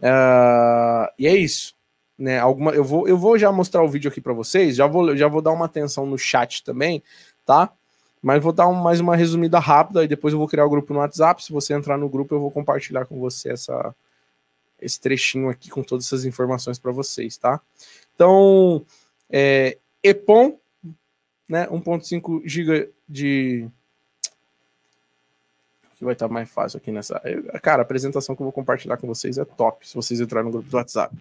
Uh, e é isso, né? Alguma, eu vou eu vou já mostrar o vídeo aqui para vocês, já vou já vou dar uma atenção no chat também, tá? Mas vou dar um, mais uma resumida rápida e depois eu vou criar o um grupo no WhatsApp. Se você entrar no grupo, eu vou compartilhar com você essa esse trechinho aqui com todas essas informações para vocês, tá? Então, é, EPOM, né, 1.5 GB de que vai estar mais fácil aqui nessa. Cara, a apresentação que eu vou compartilhar com vocês é top, se vocês entrarem no grupo do WhatsApp.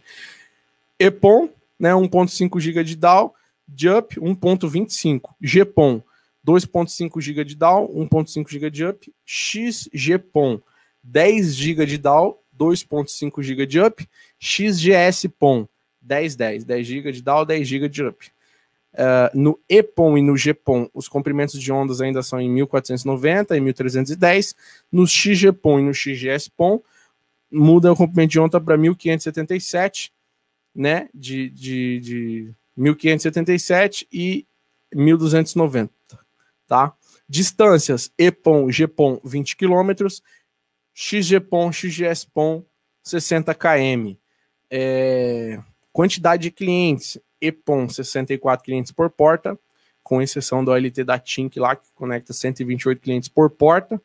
EPOM, né, 1.5 GB de DAO, JUP 1.25, GPOM 2.5 GB de DAO, 1.5 GB de JUP, XGPOM 10 GB de DAO 2.5 GB de up, XGS POM 1010, 10 GB de DAO, 10 GB de up. Uh, no EPOM e no GPOM, os comprimentos de ondas ainda são em 1490 e 1310. No XGPOM e no XGS-POM, muda o comprimento de onda para 1577, né? De, de, de 1577 e 1290, tá? Distâncias EPOM, GPOM 20 km, XGPON, XGSPON 60 km. É, quantidade de clientes, EPON 64 clientes por porta, com exceção do OLT da Tink lá, que conecta 128 clientes por porta.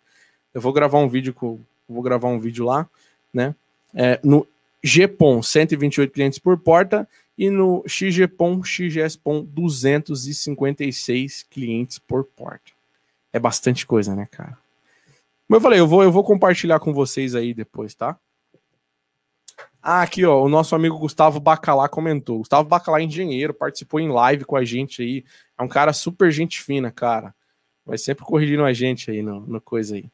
Eu vou gravar um vídeo com, vou gravar um vídeo lá, né? É, no GPON, 128 clientes por porta, e no XGPON, XGSPON 256 clientes por porta. É bastante coisa, né, cara? Como eu falei, eu vou, eu vou compartilhar com vocês aí depois, tá? Ah, aqui, ó, o nosso amigo Gustavo Bacalá comentou. Gustavo Bacalá é engenheiro, participou em live com a gente aí. É um cara super gente fina, cara. Vai sempre corrigindo a gente aí no, no coisa aí.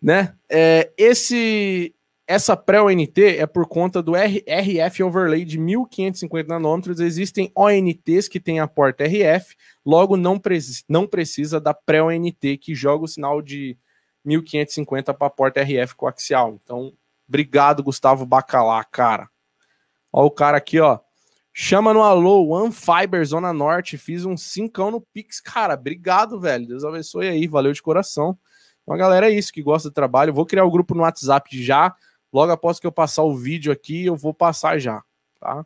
Né? É, esse essa pré-ONT é por conta do RF overlay de 1550 nanômetros. Existem ONTs que têm a porta RF, logo não, pre não precisa da pré-ONT que joga o sinal de 1550 para a porta RF coaxial. Então, obrigado, Gustavo Bacalá, cara. Ó, o cara aqui, ó. Chama no alô, One Fiber Zona Norte. Fiz um cincão no Pix. Cara, obrigado, velho. Deus abençoe aí. Valeu de coração. Então, galera, é isso que gosta do trabalho. Vou criar o um grupo no WhatsApp já. Logo após que eu passar o vídeo aqui, eu vou passar já, tá?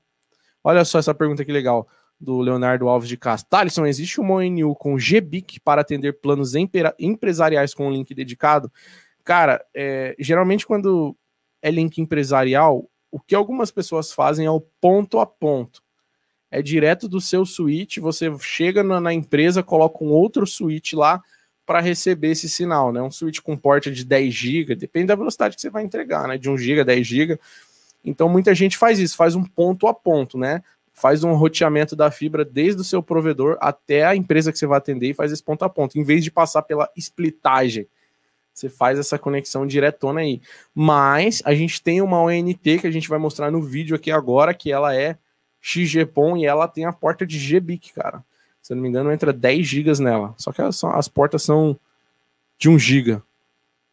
Olha só essa pergunta que legal do Leonardo Alves de Castro. Thalisson, existe uma ONU com GBIC para atender planos empresariais com link dedicado? Cara, é, geralmente quando é link empresarial, o que algumas pessoas fazem é o ponto a ponto. É direto do seu switch, você chega na, na empresa, coloca um outro switch lá para receber esse sinal, né? Um switch com porta de 10 GB, depende da velocidade que você vai entregar, né? De 1 GB, 10 GB. Então muita gente faz isso, faz um ponto a ponto, né? Faz um roteamento da fibra desde o seu provedor até a empresa que você vai atender e faz esse ponto a ponto, em vez de passar pela splitagem. Você faz essa conexão diretona aí. Mas a gente tem uma ONT que a gente vai mostrar no vídeo aqui agora, que ela é XGPON e ela tem a porta de GBIC, cara. Se eu não me engano, entra 10 GB nela. Só que as, as portas são de 1 GB,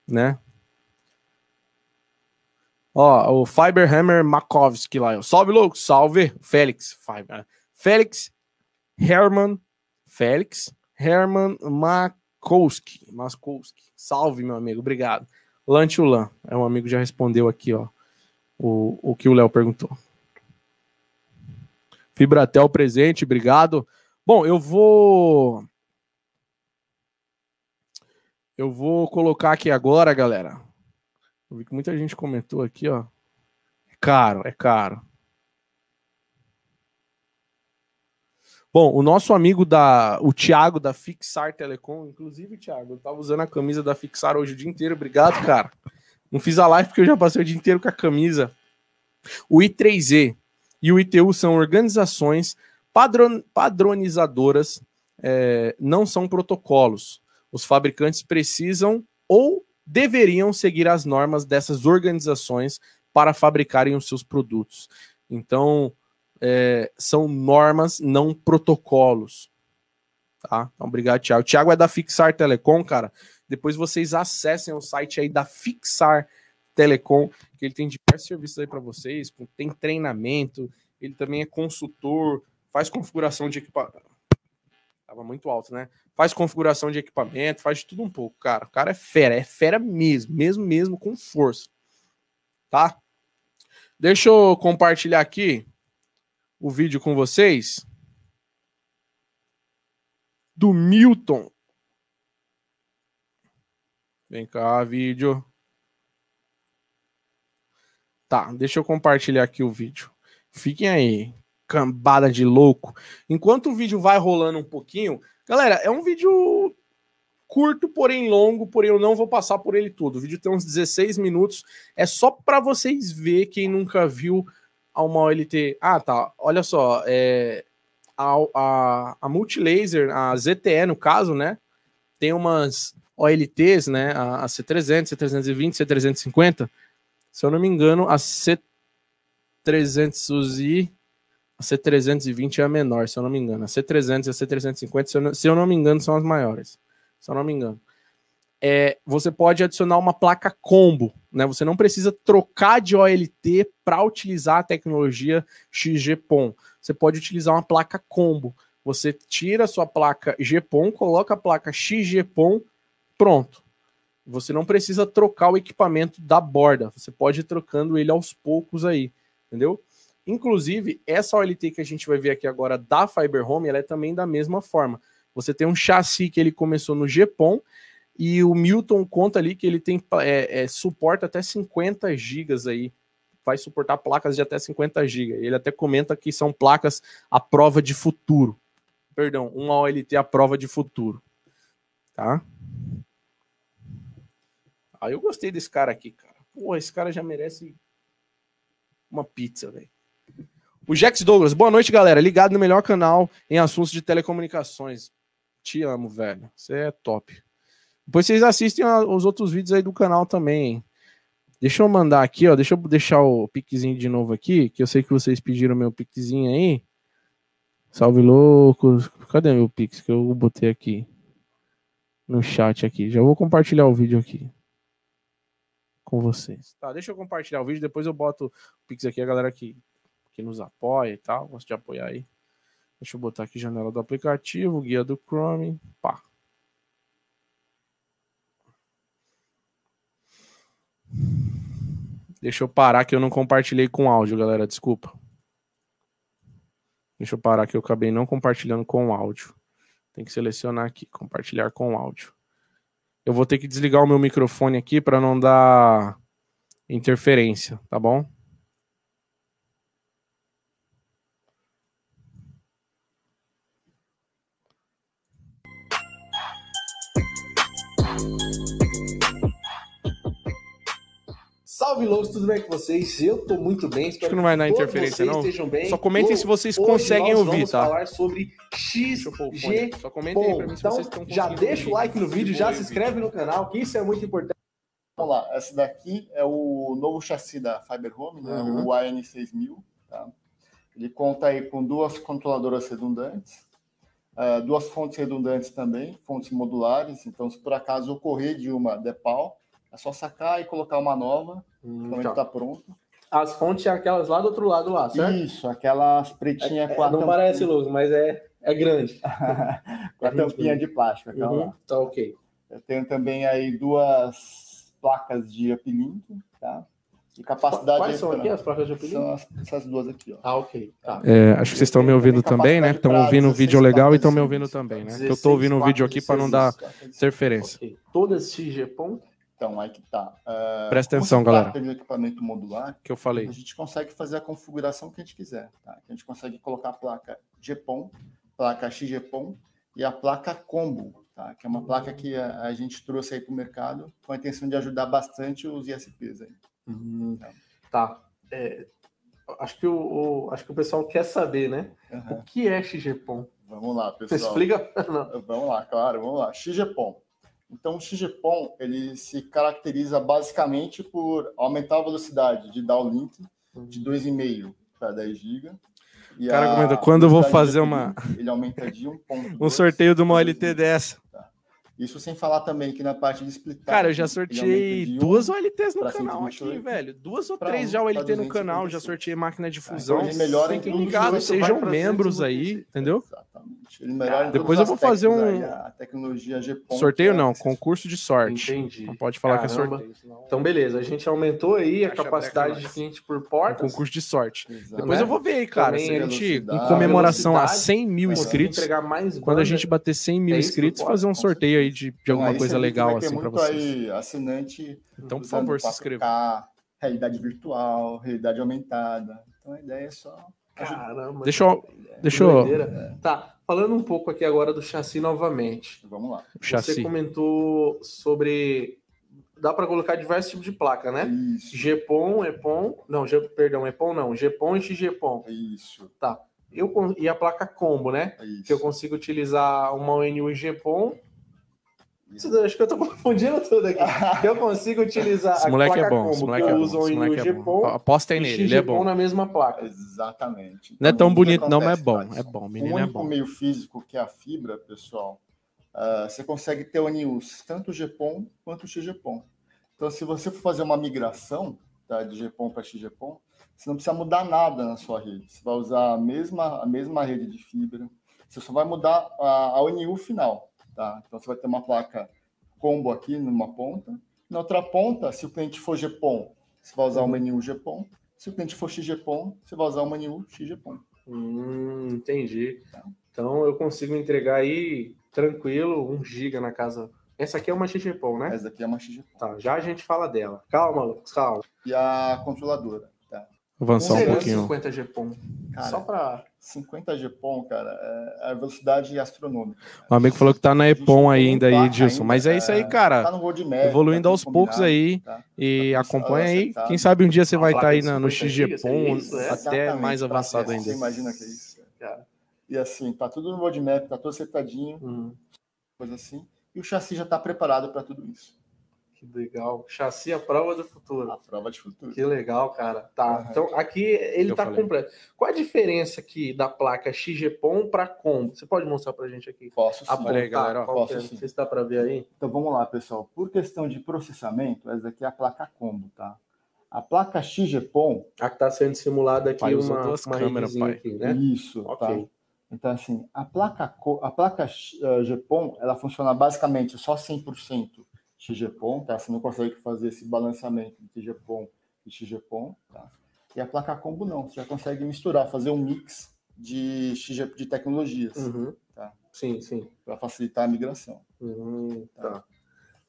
né? Ó, o Fiberhammer Makovsky lá. Salve, louco. Salve. Félix. Fiber. Félix Herman. Félix Herman Makowski. Makowski. Salve, meu amigo, obrigado. Lanchulan, é um amigo que já respondeu aqui, ó, o, o que o Léo perguntou. Fibratel presente, obrigado. Bom, eu vou. Eu vou colocar aqui agora, galera. Eu vi que muita gente comentou aqui, ó. É caro, é caro. Bom, o nosso amigo da, o Thiago da Fixar Telecom, inclusive, Thiago, eu tava usando a camisa da Fixar hoje o dia inteiro. Obrigado, cara. Não fiz a live porque eu já passei o dia inteiro com a camisa. O I3E e o ITU são organizações padron, padronizadoras, é, não são protocolos. Os fabricantes precisam ou deveriam seguir as normas dessas organizações para fabricarem os seus produtos. Então, é, são normas, não protocolos. Tá? Então, obrigado, Thiago. O Thiago é da Fixar Telecom, cara. Depois vocês acessem o site aí da Fixar Telecom, que ele tem diversos serviços aí para vocês, tem treinamento, ele também é consultor, faz configuração de equipamento. Tava muito alto, né? Faz configuração de equipamento, faz tudo um pouco, cara. O cara é fera, é fera mesmo, mesmo, mesmo, com força. Tá? Deixa eu compartilhar aqui o vídeo com vocês do Milton. Vem cá, vídeo. Tá, deixa eu compartilhar aqui o vídeo. Fiquem aí, cambada de louco. Enquanto o vídeo vai rolando um pouquinho, galera, é um vídeo curto, porém longo, porém eu não vou passar por ele todo. O vídeo tem uns 16 minutos, é só para vocês ver quem nunca viu a uma OLT. Ah, tá. Olha só, é, a, a, a Multilaser, a ZTE no caso, né? Tem umas OLTs, né? A, a C300, C320, C350. Se eu não me engano, a C300i, a C320 é a menor, se eu não me engano. A C300 e a C350, se eu não, se eu não me engano, são as maiores. Se eu não me engano é, você pode adicionar uma placa combo, né? Você não precisa trocar de OLT para utilizar a tecnologia XGPON. Você pode utilizar uma placa combo. Você tira a sua placa GPON, coloca a placa XGPON, pronto. Você não precisa trocar o equipamento da borda. Você pode ir trocando ele aos poucos aí, entendeu? Inclusive, essa OLT que a gente vai ver aqui agora da Fiber Home, ela é também da mesma forma. Você tem um chassi que ele começou no GPON e o Milton conta ali que ele tem é, é, suporta até 50 gigas aí vai suportar placas de até 50 GB. Ele até comenta que são placas à prova de futuro. Perdão, uma OLT à prova de futuro. Tá? Aí ah, eu gostei desse cara aqui, cara. Pô, esse cara já merece uma pizza, velho. O Jax Douglas, boa noite, galera. Ligado no melhor canal em assuntos de telecomunicações. Te amo, velho. Você é top. Depois vocês assistem os outros vídeos aí do canal também. Deixa eu mandar aqui, ó. Deixa eu deixar o piquezinho de novo aqui, que eu sei que vocês pediram meu piquezinho aí. Salve loucos. Cadê meu pix que eu botei aqui no chat aqui? Já vou compartilhar o vídeo aqui com vocês. Tá, deixa eu compartilhar o vídeo, depois eu boto o pix aqui a galera que que nos apoia e tal. Gosto de apoiar aí. Deixa eu botar aqui janela do aplicativo, guia do Chrome. Pá. Deixa eu parar que eu não compartilhei com áudio, galera. Desculpa. Deixa eu parar que eu acabei não compartilhando com áudio. Tem que selecionar aqui, compartilhar com áudio. Eu vou ter que desligar o meu microfone aqui para não dar interferência, tá bom? Salve loucos, tudo bem com vocês? Eu tô muito bem. Acho que não vai dar interferência, não. Só comentem se vocês conseguem ouvir, tá? falar sobre XG. Só comentem aí pra mim se então, vocês estão Já deixa o like no vídeo, já se inscreve no canal, que isso é muito importante. Vamos lá, essa daqui é o novo chassi da Fiber Home, né? Uhum. o AN6000. Tá? Ele conta aí com duas controladoras redundantes, uh, duas fontes redundantes também, fontes modulares. Então, se por acaso ocorrer de uma DEPAL, é só sacar e colocar uma nova, quando tá. está pronto. As fontes são aquelas lá do outro lado lá, certo? Isso, aquelas pretinhas é, com a Não tampinha. parece luz, mas é, é grande. com a tampinha de plástico, aquela uhum, lá. Tá ok. Eu tenho também aí duas placas de uplink, tá? E capacidade. Quais são aqui as placas de uplink? São essas duas aqui, ó. Ah, ok. Tá. É, acho que vocês estão me ouvindo também, né? Estão ouvindo o vídeo legal e estão me ouvindo também, né? Eu estou ouvindo o vídeo aqui para não dar interferência. Okay. Todas XG então, aí que tá. Uh, Presta atenção, galera. Tem um equipamento modular. Que eu falei. A gente consegue fazer a configuração que a gente quiser. Tá? A gente consegue colocar a placa GPON, placa XGPON e a placa Combo, tá? que é uma placa que a, a gente trouxe aí para o mercado com a intenção de ajudar bastante os ISPs. Aí. Uhum. Tá. É, acho, que o, o, acho que o pessoal quer saber, né? Uhum. O que é XGPON? Vamos lá, pessoal. Você explica? Não. Vamos lá, claro, vamos lá. XGPON então, o XGPON ele se caracteriza basicamente por aumentar a velocidade de downlink de 2,5 para 10 GB. Cara, comenta, quando eu vou fazer uma. Ele aumenta de 1,2. um sorteio de uma OLT dessa. Isso sem falar também que na parte de explicar. Cara, eu já sorteei duas OLTs no canal aqui, velho. Duas ou três já OLT no canal, já sorteei máquina de fusão. Então, ele melhora Fiquem ligados, sejam membros aí, entendeu? Exatamente. Ele melhora Depois eu vou fazer um. Aí, a tecnologia GPON, sorteio é não, concurso de sorte. Entendi. Não pode falar Caramba. que é sorteio. Então, beleza. A gente aumentou aí a capacidade de cliente por porta. Um concurso de sorte. Exato. Depois né? eu vou ver aí, cara. Se a gente, em comemoração a 100 mil inscritos, quando a gente bater 100 mil é inscritos, fazer um sorteio aí de, de alguma coisa legal assim para vocês. Aí, assinante. Então, por favor, se inscreva. Realidade virtual, realidade aumentada. Então a ideia é só. Caramba. Deixa eu. Deixa eu... Tá, falando um pouco aqui agora do chassi novamente. Vamos lá. O chassi. Você comentou sobre. Dá para colocar diversos tipos de placa, né? Isso. GPON, EPON. Não, G... perdão, EPON não. GPON e XGPON. Isso. Tá. Eu, e a placa combo, né? Isso. Que eu consigo utilizar uma ONU e GPON Acho que eu tô confundindo tudo aqui. eu consigo utilizar esse moleque é bom, esse moleque que eu é uso em moleque é bom. Aposta nele, ele é bom. na mesma placa. Exatamente. Então, não é tão bonito não, mas é bom, é bom, menino o é bom. meio físico que é a fibra, pessoal, uh, você consegue ter ONIUs, tanto o GPON quanto o XGPON. Então, se você for fazer uma migração tá, de GPON para XGPON, você não precisa mudar nada na sua rede. Você vai usar a mesma, a mesma rede de fibra. Você só vai mudar a, a ONU final. Tá? Então você vai ter uma placa combo aqui numa ponta. Na outra ponta, se o cliente for GPON, você vai usar o menu GPON. Se o cliente for XGPON, você vai usar o menu XGPON. Hum, entendi. Tá. Então eu consigo entregar aí tranquilo, um giga na casa. Essa aqui é uma XGPON, né? Essa aqui é uma XGPON. Tá, já a gente fala dela. Calma, Lucas, calma. E a controladora. Tá? avançar um pouquinho. 50 GPOM. Cara, Só pra. 50 GPOM, cara, é a velocidade astronômica. O amigo falou que tá na Epon ainda aí, tá Dilson. ainda, Mas é isso aí, Tá cara. no roadmap. Evoluindo tá aos poucos aí. tá? E Tá acompanha aí. acertado. Quem sabe um dia você Uma vai estar placa aí na- no 50 gigas, XGPOM, seria isso, é? até Exatamente, mais avançado ainda. Você imagina que é isso. Cara. E assim, tá tudo no roadmap, tá tudo acertadinho, Hum, coisa assim. E o chassi já tá preparado para tudo isso. Que legal. Chassi à prova do futuro. A prova de futuro. Que legal, cara. Tá. Aham. Então aqui ele Eu tá falei. completo. Qual a diferença aqui da placa XGPOM para Combo? Você pode mostrar pra gente aqui? Posso sim. Aponta aí, galera, ó. Qual que é? Posso Não sim. sei se dá pra ver aí. Então vamos lá, pessoal. Por questão de processamento, essa daqui é a placa combo, tá? A placa XGPOM, A que tá sendo simulada aqui Pai, uma, duas uma câmeras, redezinha pai. aqui, né? isso, tá? Ok. Então assim, a placa co- a placa eh, GPOM, ela funciona basicamente só 100% XGPOM, tá? Você não consegue fazer esse balanceamento entre GPOM e XGPOM, tá? E a placa combo não, você já consegue misturar, fazer um mix de XG, de tecnologias Uhum. Tá. Sim, sim. para facilitar a migração. Hum, tá.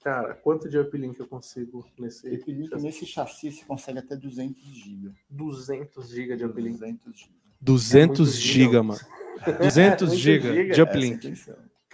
Cara, quanto de uplink eu consigo nesse Felipe, chassi? nesse chassi você consegue até 200 GB. 200 GB de uplink. 200 GB. 200 É muito giga, giga. mano. 200 Muito giga giga. de é uplink.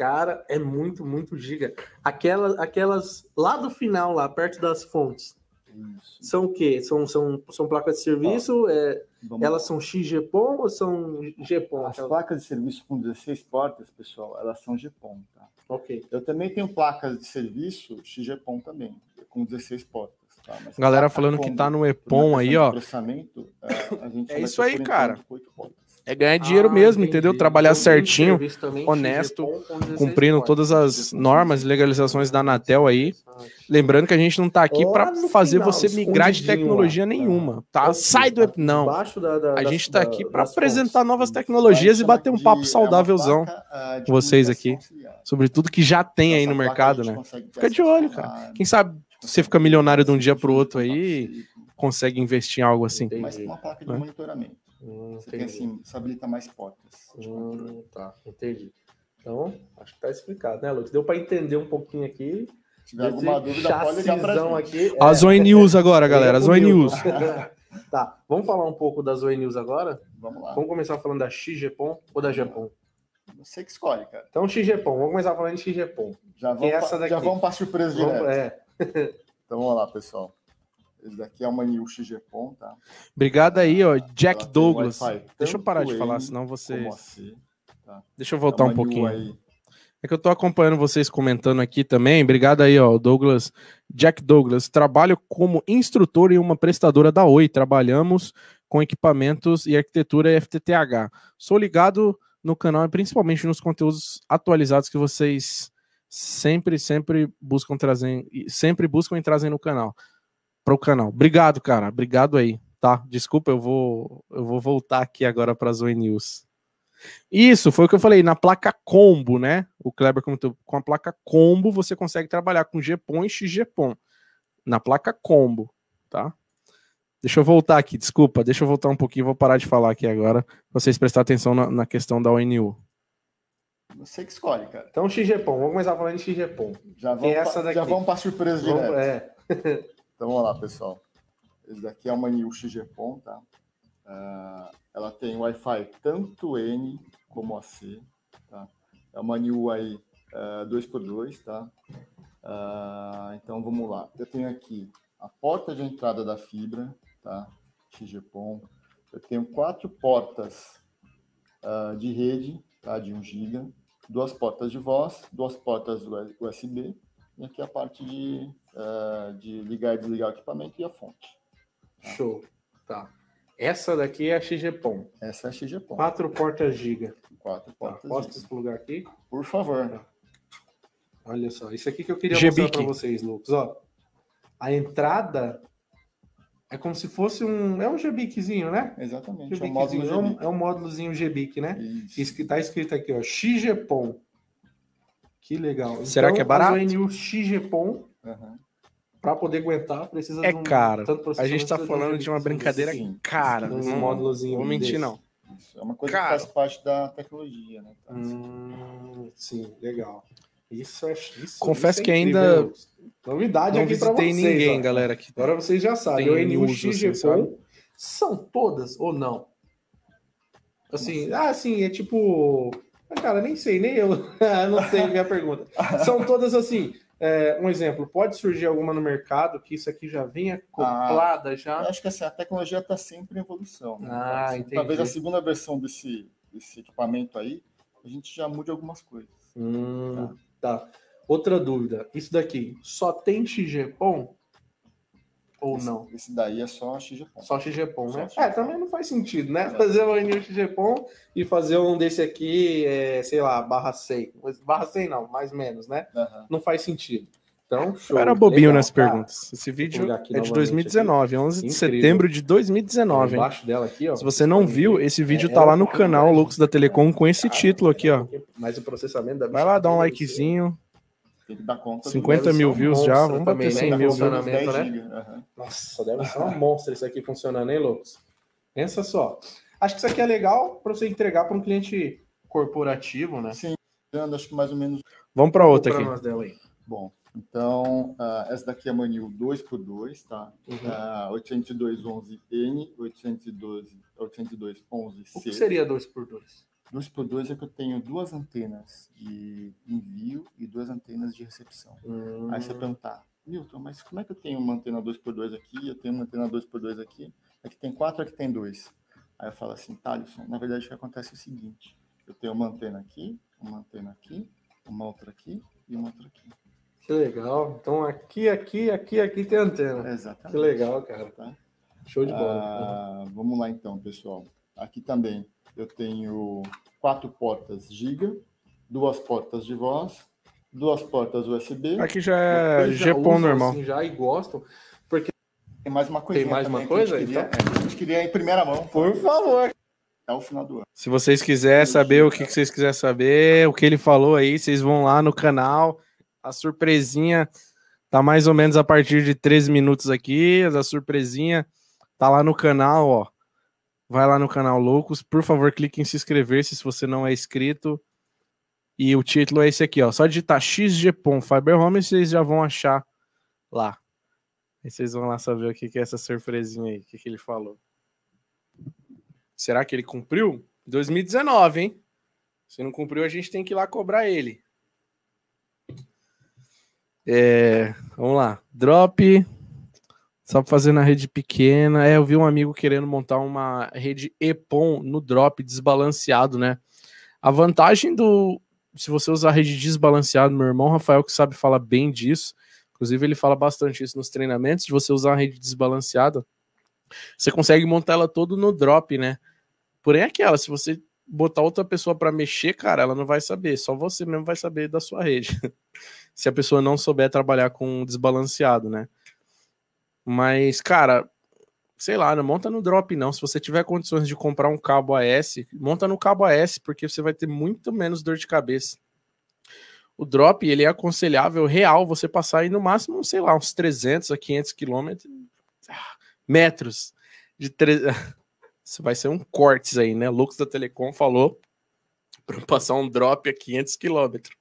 Cara, é muito, muito giga. Aquelas, aquelas lá do final, lá perto das fontes, Isso. são o quê? São, são, são placas de serviço? É, elas são XGPOM ou são GPOM? As placas de serviço com 16 portas, pessoal, elas são GPOM, tá? Ok. Eu também tenho placas de serviço XGPOM também, com 16 portas, tá? Mas Galera placa falando que tá no Epon aí, ó. processamento, é, a gente É vai isso aí, cara. enquanto, oito portas. É ganhar dinheiro Ah, mesmo, entendi. entendeu? Trabalhar Então, tem certinho, honesto, XGPOM com 16 cumprindo todas as normas e legalizações da Anatel aí. Lembrando que a gente não tá aqui no fazer final, você migrar de tecnologia lá. nenhuma, tá? Sai do Ep- não. Embaixo da, da, A gente tá da- aqui pra das apresentar fontes. novas tecnologias e bater um papo saudávelzão ah, de com vocês aqui. auxiliar. sobre tudo que já tem aí no mercado, né? Fica de olho, cara. Quem sabe você fica milionário de um dia pro outro aí, consegue investir em algo assim. Mas com uma placa de Né? monitoramento. Hum, Você tem assim, isso habilita mais portas. Hum, tá, entendi. Então, acho que tá explicado, né, Lucas? Deu para entender um pouquinho aqui. Se tiver alguma dúvida, pode ligar pra gente. aqui. A é, Zoe News agora, galera. é Zoe News. Tá, vamos falar um pouco da Zoe News agora? Vamos lá. Vamos começar falando da XGPOM ou da GPOM? Você que escolhe, cara. Então, XGPOM, vamos começar falando de XGPOM. Já é vamos, essa pra, já vamos para surpresa Vamos, direto. é, Então vamos lá, pessoal. Esse daqui é uma New XGPOM, tá? Obrigado aí, ó. Jack Ela tem Douglas. Deixa eu parar de falar, senão você. Como AC. Deixa eu voltar É um pouquinho. Aí, É que eu tô acompanhando vocês comentando aqui também. Obrigado aí, ó, Douglas. Jack Douglas. Trabalho como instrutor em uma prestadora da Oi. Trabalhamos com equipamentos e arquitetura FTTH. Sou ligado no canal e principalmente nos conteúdos atualizados que vocês sempre, sempre buscam trazer, sempre buscam e trazem no canal. Para o canal. Obrigado, cara. Obrigado aí, tá? Desculpa, eu vou, eu vou voltar aqui agora para Zoe News. Isso, foi o que eu falei, na placa combo, né? O Kleber comentou, com a placa combo você consegue trabalhar com GPON e XGPON. Na placa combo, tá? Deixa eu voltar aqui, desculpa, deixa eu voltar um pouquinho, vou parar de falar aqui agora, pra vocês prestar atenção na, na questão da ONU. você que escolhe, cara. Então, XGPOM, vamos começar falando de XGPOM. Já vamos, essa pra, daqui? já vamos para surpresa Vamos, direto. é, Então vamos lá, pessoal. Esse daqui é uma New XGPOM, tá? Ah, ela tem Wi-Fi tanto N como AC, tá? É uma New aí ah, 2x2, tá? Ah, então vamos lá. Eu tenho aqui a porta de entrada da fibra, tá? XGPOM. Eu tenho quatro portas ah, de rede, tá? De 1 GB, duas portas de voz, duas portas USB e aqui a parte de, ah, de ligar e desligar o equipamento e a fonte. show. Tá. Essa daqui é a XGPOM. Essa é a XGPOM. Quatro portas giga. Quatro Tá, portas. posso de- desplugar aqui? Por favor. Olha só, isso aqui que eu queria mostrar para vocês, Lucas. Ó, a entrada é como se fosse um. É um Gebiquezinho, né? Exatamente. É um módulo Gebiquezinho, é, um, é um módulozinho né? Isso. Isso que tá escrito aqui, ó. XGPOM. Que legal. Será que é barato? A ZONU XGPOM, Aham. para poder aguentar, precisa É de um. caro. tanto A gente tá processamento, falando de uma um brincadeira Sim. cara. Um não módulozinho vou mentir, desse. não. Isso. É uma coisa Cara. que faz parte da tecnologia, né? Tá? Hum, sim, legal. Isso é isso. Confesso isso é que ainda. Novidade Não aqui para visitei vocês. ninguém, ó. galera. Aqui. Agora vocês já sabem. Tem O NU uso, assim? São todas ou não? Assim, ah, sim, é tipo. Ah, Cara, nem sei, nem eu. não sei minha pergunta. São todas assim. é, um exemplo, pode surgir alguma no mercado que isso aqui já venha acoplada Eu já? acho que assim, a tecnologia está sempre em evolução. né? Ah, Assim, entendi. Talvez a segunda versão desse, desse equipamento aí, a gente já mude algumas coisas. Hum, tá. Outra dúvida. Isso daqui só tem XGPON ou esse, não? Esse daí é só XGPON. Só XGPON, né? Só É, também não faz sentido, né? Fazer um anil XGPON e fazer um desse aqui, é, sei lá, barra 100. Barra 100 não, mais menos, né? Aham. Não faz sentido. Então, show. Eu era bobinho Legal, nas tá? perguntas. Esse vídeo aqui é de novamente 2019, 11 de Incrível. setembro de 2019, hein? Embaixo dela aqui, ó. Se você não viu, esse vídeo É, tá é lá no canal. Lux da Telecom com esse Cara, título aqui, é ó. Mas o processamento da Vai lá, dá um likezinho. Tem que dar conta do- 50 deve ser mil um views já, monstro vamos também, bater né? 100 mil views. Funcionamento, 10 né? aham. Nossa, deve ser uma monstra isso aqui funcionando, hein, Lucas? Pensa só. Acho que isso aqui é legal para você entregar para um cliente corporativo, né? Sim, dando acho que mais ou menos. Vamos pra outra aqui. umas dela aí. Bom, então, ah, essa daqui é a Manil 2x2, tá? Uhum. Ah, 802.11n, 812, 802.11c. O que seria 2x2? 2x2 é que eu tenho duas antenas de envio e duas antenas de recepção. Hum, Aí você perguntar, Milton, mas como é que eu tenho uma antena 2x2 aqui, eu tenho uma antena 2x2 aqui, aqui tem quatro, aqui tem dois. Aí eu falo assim, Thaleson, na verdade o que acontece é o seguinte, eu tenho uma antena aqui, uma antena aqui, uma outra aqui e uma outra aqui. que legal. Então aqui, aqui, aqui, aqui tem antena. Que Exatamente. legal, cara. Tá? Show de bola. Ah, vamos lá então, pessoal. Aqui também eu tenho quatro portas giga, duas portas de voz, duas portas USB. Aqui já é GPON usam normal. assim já e gostam. Tem mais uma coisa. Tem mais uma coisa? A gente, queria, Então- é, a gente queria em primeira mão. Por favor. Até o final do ano. Se vocês quiserem saber o que, que vocês quiserem saber, o que ele falou aí, vocês vão lá no canal. A surpresinha tá mais ou menos a partir de 13 minutos aqui. A surpresinha tá lá no canal, ó. Vai lá no canal Loucos. Por favor, clique em se inscrever se você não é inscrito. E o título é esse aqui, ó. Só digitar XGPON Fiber Home e vocês já vão achar lá. Aí vocês vão lá saber o que, que é essa surpresinha aí, o que, que ele falou. Será que ele cumpriu? 2019, hein? Se não cumpriu, a gente tem que ir lá cobrar ele. É, vamos lá. Drop. Só pra fazer na rede pequena. É, eu vi um amigo querendo montar uma rede EPON no drop desbalanceado, né? A vantagem do. Se você usar rede desbalanceado, meu irmão Rafael, que sabe falar bem disso. Inclusive, ele fala bastante isso nos treinamentos. De você usar uma rede desbalanceada, você consegue montar ela todo no drop, né? Porém, é aquela, se você botar outra pessoa para mexer, cara, ela não vai saber, só você mesmo vai saber da sua rede. se a pessoa não souber trabalhar com desbalanceado, né? Mas, cara, sei lá, não monta no drop não. Se você tiver condições de comprar um cabo AS, monta no cabo AS, porque você vai ter muito menos dor de cabeça. O drop, ele é aconselhável real você passar aí no máximo, sei lá, uns 300 a 500 quilômetros, ah, metros de tre... Isso vai ser um cortes aí, né? Lux da Telecom falou para passar um drop a 500 quilômetros.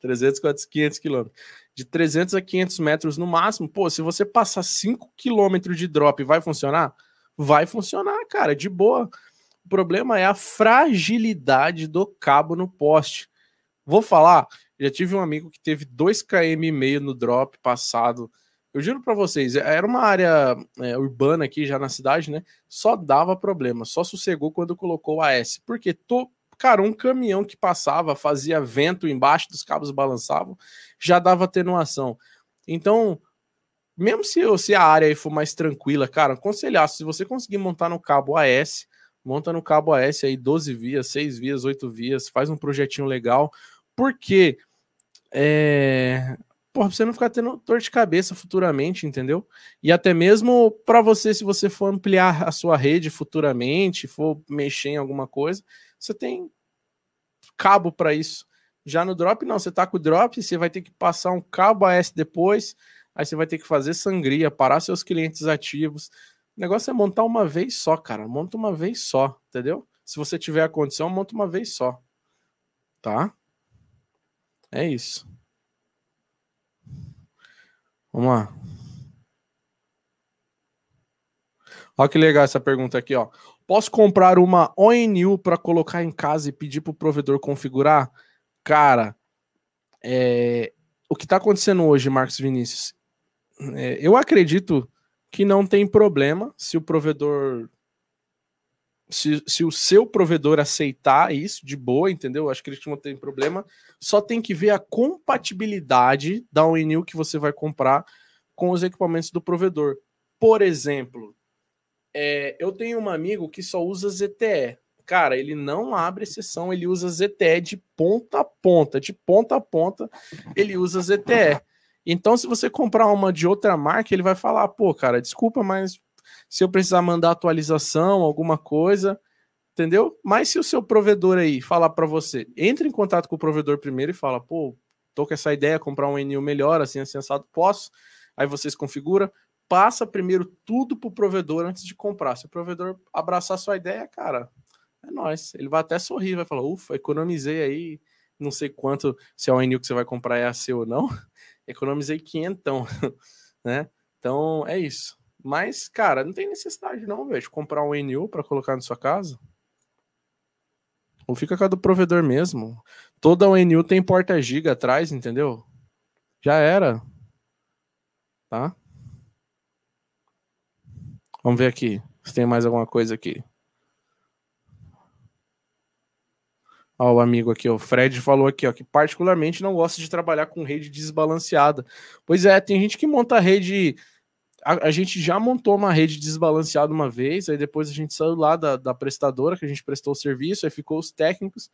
300, 400, 500 quilômetros. De 300 a 500 metros no máximo. Pô, se você passar 5 quilômetros de drop, vai funcionar? Vai funcionar, cara, de boa. O problema é a fragilidade do cabo no poste. Vou falar, já tive um amigo que teve 2 km e meio no drop passado. Eu juro para vocês, era uma área é, urbana aqui já na cidade, né? Só dava problema, só sossegou quando colocou o AS. Porque, tô, cara, um caminhão que passava, fazia vento embaixo dos cabos balançavam, já dava atenuação. Então, mesmo se, se a área aí for mais tranquila, cara, aconselhar, se você conseguir montar no cabo AS, monta no cabo AS aí 12 vias, 6 vias, 8 vias, faz um projetinho legal, porque é, porra, você não ficar tendo dor de cabeça futuramente, entendeu? E até mesmo para você, se você for ampliar a sua rede futuramente, for mexer em alguma coisa, você tem cabo para isso. Já no drop, não, você tá com o drop, você vai ter que passar um cabo AS depois, aí você vai ter que fazer sangria, parar seus clientes ativos. O negócio é montar uma vez só, cara. Monta uma vez só, entendeu? Se você tiver a condição, monta uma vez só. Tá? É isso. Vamos lá. Olha que legal essa pergunta aqui, ó. Posso comprar uma ONU para colocar em casa e pedir para o provedor configurar? Cara, é... o que está acontecendo hoje, Marcos Vinícius? É, eu acredito que não tem problema se o provedor. Se, se o seu provedor aceitar isso de boa, entendeu? Acho que ele não tem problema. Só tem que ver a compatibilidade da ONU que você vai comprar com os equipamentos do provedor. Por exemplo, é, eu tenho um amigo que só usa ZTE. Cara, ele não abre exceção, ele usa ZTE de ponta a ponta, de ponta a ponta, ele usa ZTE. Então, se você comprar uma de outra marca, ele vai falar: pô, cara, desculpa, mas se eu precisar mandar atualização, alguma coisa, entendeu? Mas se o seu provedor aí falar para você, entre em contato com o provedor primeiro e fala: pô, tô com essa ideia, comprar um NU melhor, assim, assim, assado, posso? Aí vocês configura, passa primeiro tudo pro provedor antes de comprar. Se o provedor abraçar sua ideia, cara, é nóis. Ele vai até sorrir, vai falar: ufa, economizei aí, não sei quanto, se é o NU que você vai comprar é a seu ou não economizei quinhentão, né? Então é isso. Mas, cara, não tem necessidade não, velho, de comprar um NU para colocar na sua casa. Ou fica com a do provedor mesmo. Toda ONU tem porta giga atrás, entendeu? Já era. Tá? Vamos ver aqui se tem mais alguma coisa aqui. Ó, o amigo aqui, o Fred falou aqui, ó, que particularmente não gosta de trabalhar com rede desbalanceada. Pois é, tem gente que monta rede. A, a, gente já montou uma rede desbalanceada uma vez, aí depois a gente saiu lá da, da prestadora que a gente prestou o serviço, aí ficou os técnicos.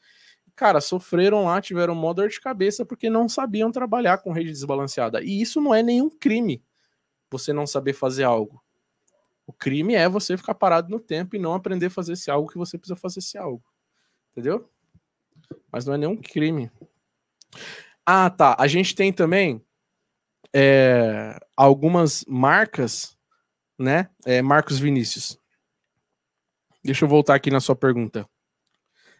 Cara, sofreram lá, tiveram uma dor de cabeça porque não sabiam trabalhar com rede desbalanceada. E isso não é nenhum crime, você não saber fazer algo. O crime é você ficar parado no tempo e não aprender a fazer esse algo que você precisa fazer esse algo. Entendeu? mas não é nenhum crime. Ah, tá. A gente tem também é, algumas marcas, né? É, Marcos Vinícius. Deixa eu voltar aqui na sua pergunta.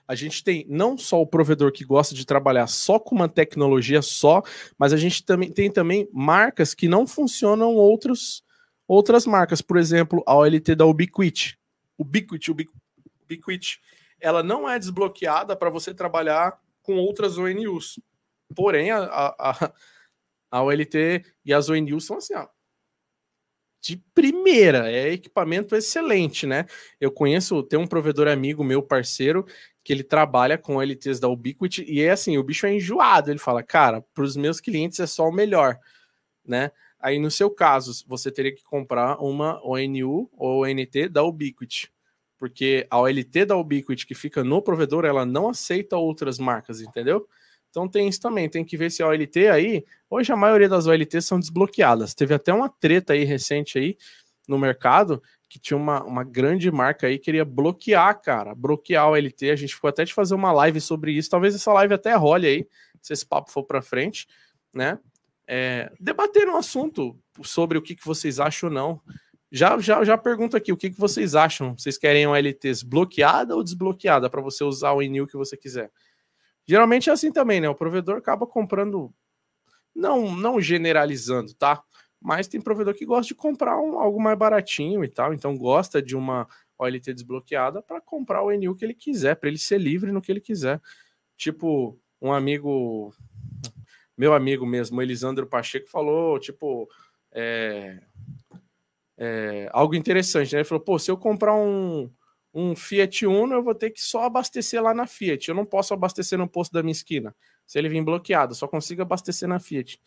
A gente tem não só o provedor que gosta de trabalhar só com uma tecnologia só, mas a gente também tem também marcas que não funcionam outros, outras marcas. Por exemplo, a OLT da Ubiquiti. Ubiquiti, Ubiquiti ela não é desbloqueada para você trabalhar com outras ONUs. Porém, a, a, a OLT e as ONUs são assim, ó, de primeira, é equipamento excelente, né? Eu conheço, tem um provedor amigo meu, parceiro, que ele trabalha com LTs da Ubiquiti e é assim, o bicho é enjoado, ele fala, cara, para os meus clientes é só o melhor, né? Aí no seu caso, você teria que comprar uma ONU ou ONT da Ubiquiti porque a OLT da Ubiquiti que fica no provedor, ela não aceita outras marcas, entendeu? Então tem isso também, tem que ver se a OLT aí, hoje a maioria das OLTs são desbloqueadas. Teve até uma treta aí recente aí no mercado que tinha uma, uma grande marca aí que queria bloquear, cara, bloquear a OLT. A gente ficou até de fazer uma live sobre isso. Talvez essa live até role aí, se esse papo for para frente, né? É, debater um assunto sobre o que, que vocês acham ou não já, já, já pergunto aqui, o que, que vocês acham? Vocês querem uma LTs bloqueada ou desbloqueada para você usar o enil que você quiser? Geralmente é assim também, né? O provedor acaba comprando, não, não generalizando, tá? Mas tem provedor que gosta de comprar um, algo mais baratinho e tal, então gosta de uma OLT desbloqueada para comprar o enil que ele quiser, para ele ser livre no que ele quiser. Tipo, um amigo, meu amigo mesmo, Elisandro Pacheco, falou, tipo, é, é, algo interessante, né? Ele falou: pô, se eu comprar um, um Fiat Uno, eu vou ter que só abastecer lá na Fiat. Eu não posso abastecer no posto da minha esquina. Se ele vir bloqueado, só consigo abastecer na Fiat.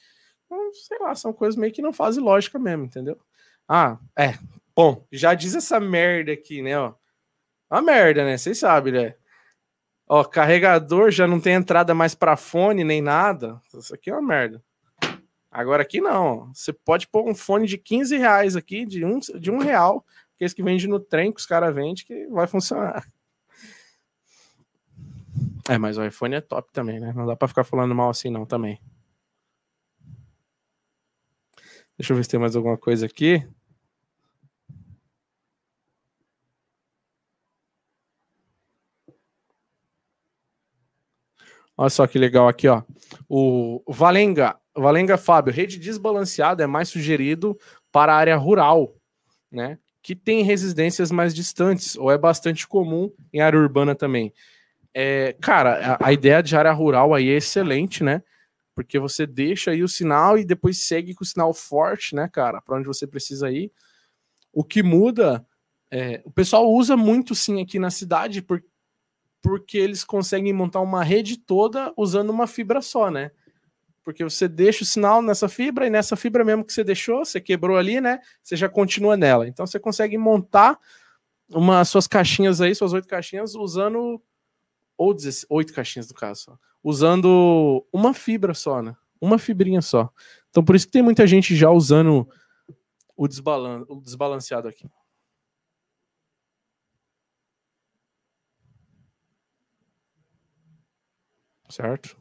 Então, sei lá, são coisas meio que não fazem lógica mesmo, entendeu? Ah, é. Bom, já diz essa merda aqui, né? Ó. Uma merda, né? Vocês sabem, né? Ó, carregador já não tem entrada mais para fone nem nada. Isso aqui é uma merda. Agora aqui não. Você pode pôr um fone de 15 reais aqui, de um, de um real, que é esse que vende no trem que os caras vendem, que vai funcionar. É, mas o iPhone é top também, né? Não dá para ficar falando mal assim não também. Deixa eu ver se tem mais alguma coisa aqui. Olha só que legal aqui, ó. O Valenga, Valenga Fábio, rede desbalanceada é mais sugerido para a área rural, né? que tem residências mais distantes, ou é bastante comum em área urbana também. É, cara, a, a ideia de área rural aí é excelente, né? Porque você deixa aí o sinal e depois segue com o sinal forte, né, cara, para onde você precisa ir. O que muda, é, o pessoal usa muito sim aqui na cidade por, porque eles conseguem montar uma rede toda usando uma fibra só, né? Porque você deixa o sinal nessa fibra e nessa fibra mesmo que você deixou, você quebrou ali, né? Você já continua nela. Então você consegue montar uma suas caixinhas aí, suas oito caixinhas, usando ou oito caixinhas do caso, usando uma fibra só, né? Uma fibrinha só. Então por isso que tem muita gente já usando o, desbalan o desbalanceado aqui. Certo?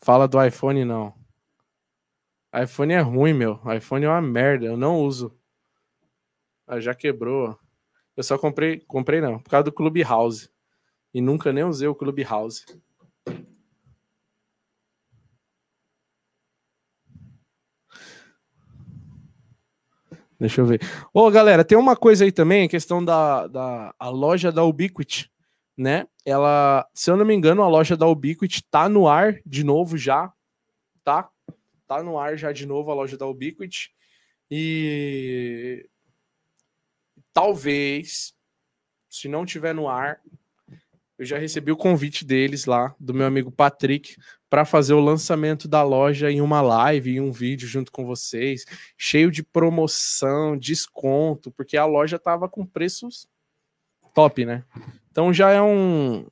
Fala do iPhone, não. iPhone é ruim, meu. iPhone é uma merda. Eu não uso. Ah, já quebrou. Eu só comprei. Comprei não. Por causa do Clubhouse. E nunca nem usei o Clubhouse. Deixa eu ver. Ô, galera, tem uma coisa aí também, a questão da, da a loja da Ubiquiti né? Ela, se eu não me engano, a loja da Ubiquiti tá no ar de novo já, tá? Tá no ar já de novo a loja da Ubiquiti. E talvez, se não tiver no ar, eu já recebi o convite deles lá, do meu amigo Patrick, para fazer o lançamento da loja em uma live, em um vídeo junto com vocês, cheio de promoção, desconto, porque a loja tava com preços top, né? Então já é um.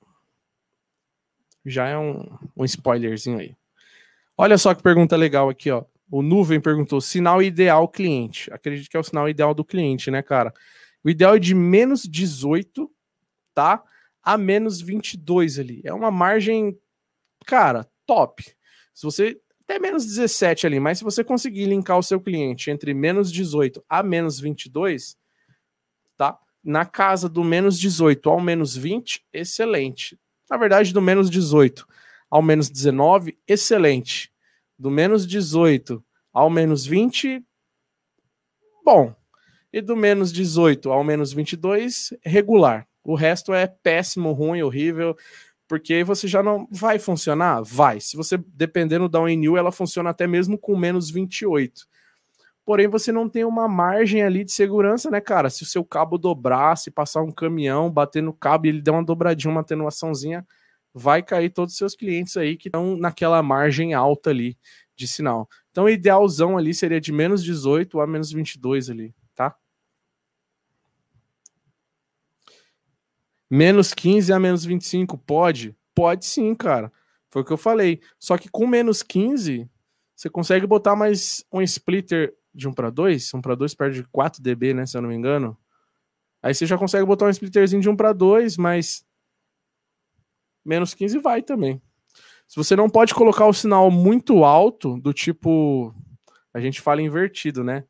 Já é um, um spoilerzinho aí. Olha só que pergunta legal aqui, ó. O Nuvem perguntou: sinal ideal cliente. Acredito que é o sinal ideal do cliente, né, cara? O ideal é de menos 18, tá? A menos 22 ali. É uma margem, cara, top. Se você. Até menos 17 ali, mas se você conseguir linkar o seu cliente entre menos 18 a menos 22, tá? Na casa do menos 18 ao menos 20, excelente. Na verdade, do menos 18 ao menos 19, excelente. Do menos 18 ao menos 20, bom. E do menos 18 ao menos 22, regular. O resto é péssimo, ruim, horrível, porque você já não vai funcionar? Vai. Se você dependendo da ONU, ela funciona até mesmo com menos 28 porém você não tem uma margem ali de segurança, né, cara? Se o seu cabo dobrar, se passar um caminhão, bater no cabo e ele der uma dobradinha, uma atenuaçãozinha, vai cair todos os seus clientes aí que estão naquela margem alta ali de sinal. Então, o idealzão ali seria de menos 18 a menos 22 ali, tá? Menos 15 a menos 25, pode? Pode sim, cara. Foi o que eu falei. Só que com menos 15, você consegue botar mais um splitter de 1 para 2, 1 para 2 perde 4 dB, né, se eu não me engano. Aí você já consegue botar um splitterzinho de 1 para 2, mas menos 15 vai também. Se você não pode colocar o sinal muito alto, do tipo, a gente fala invertido, né?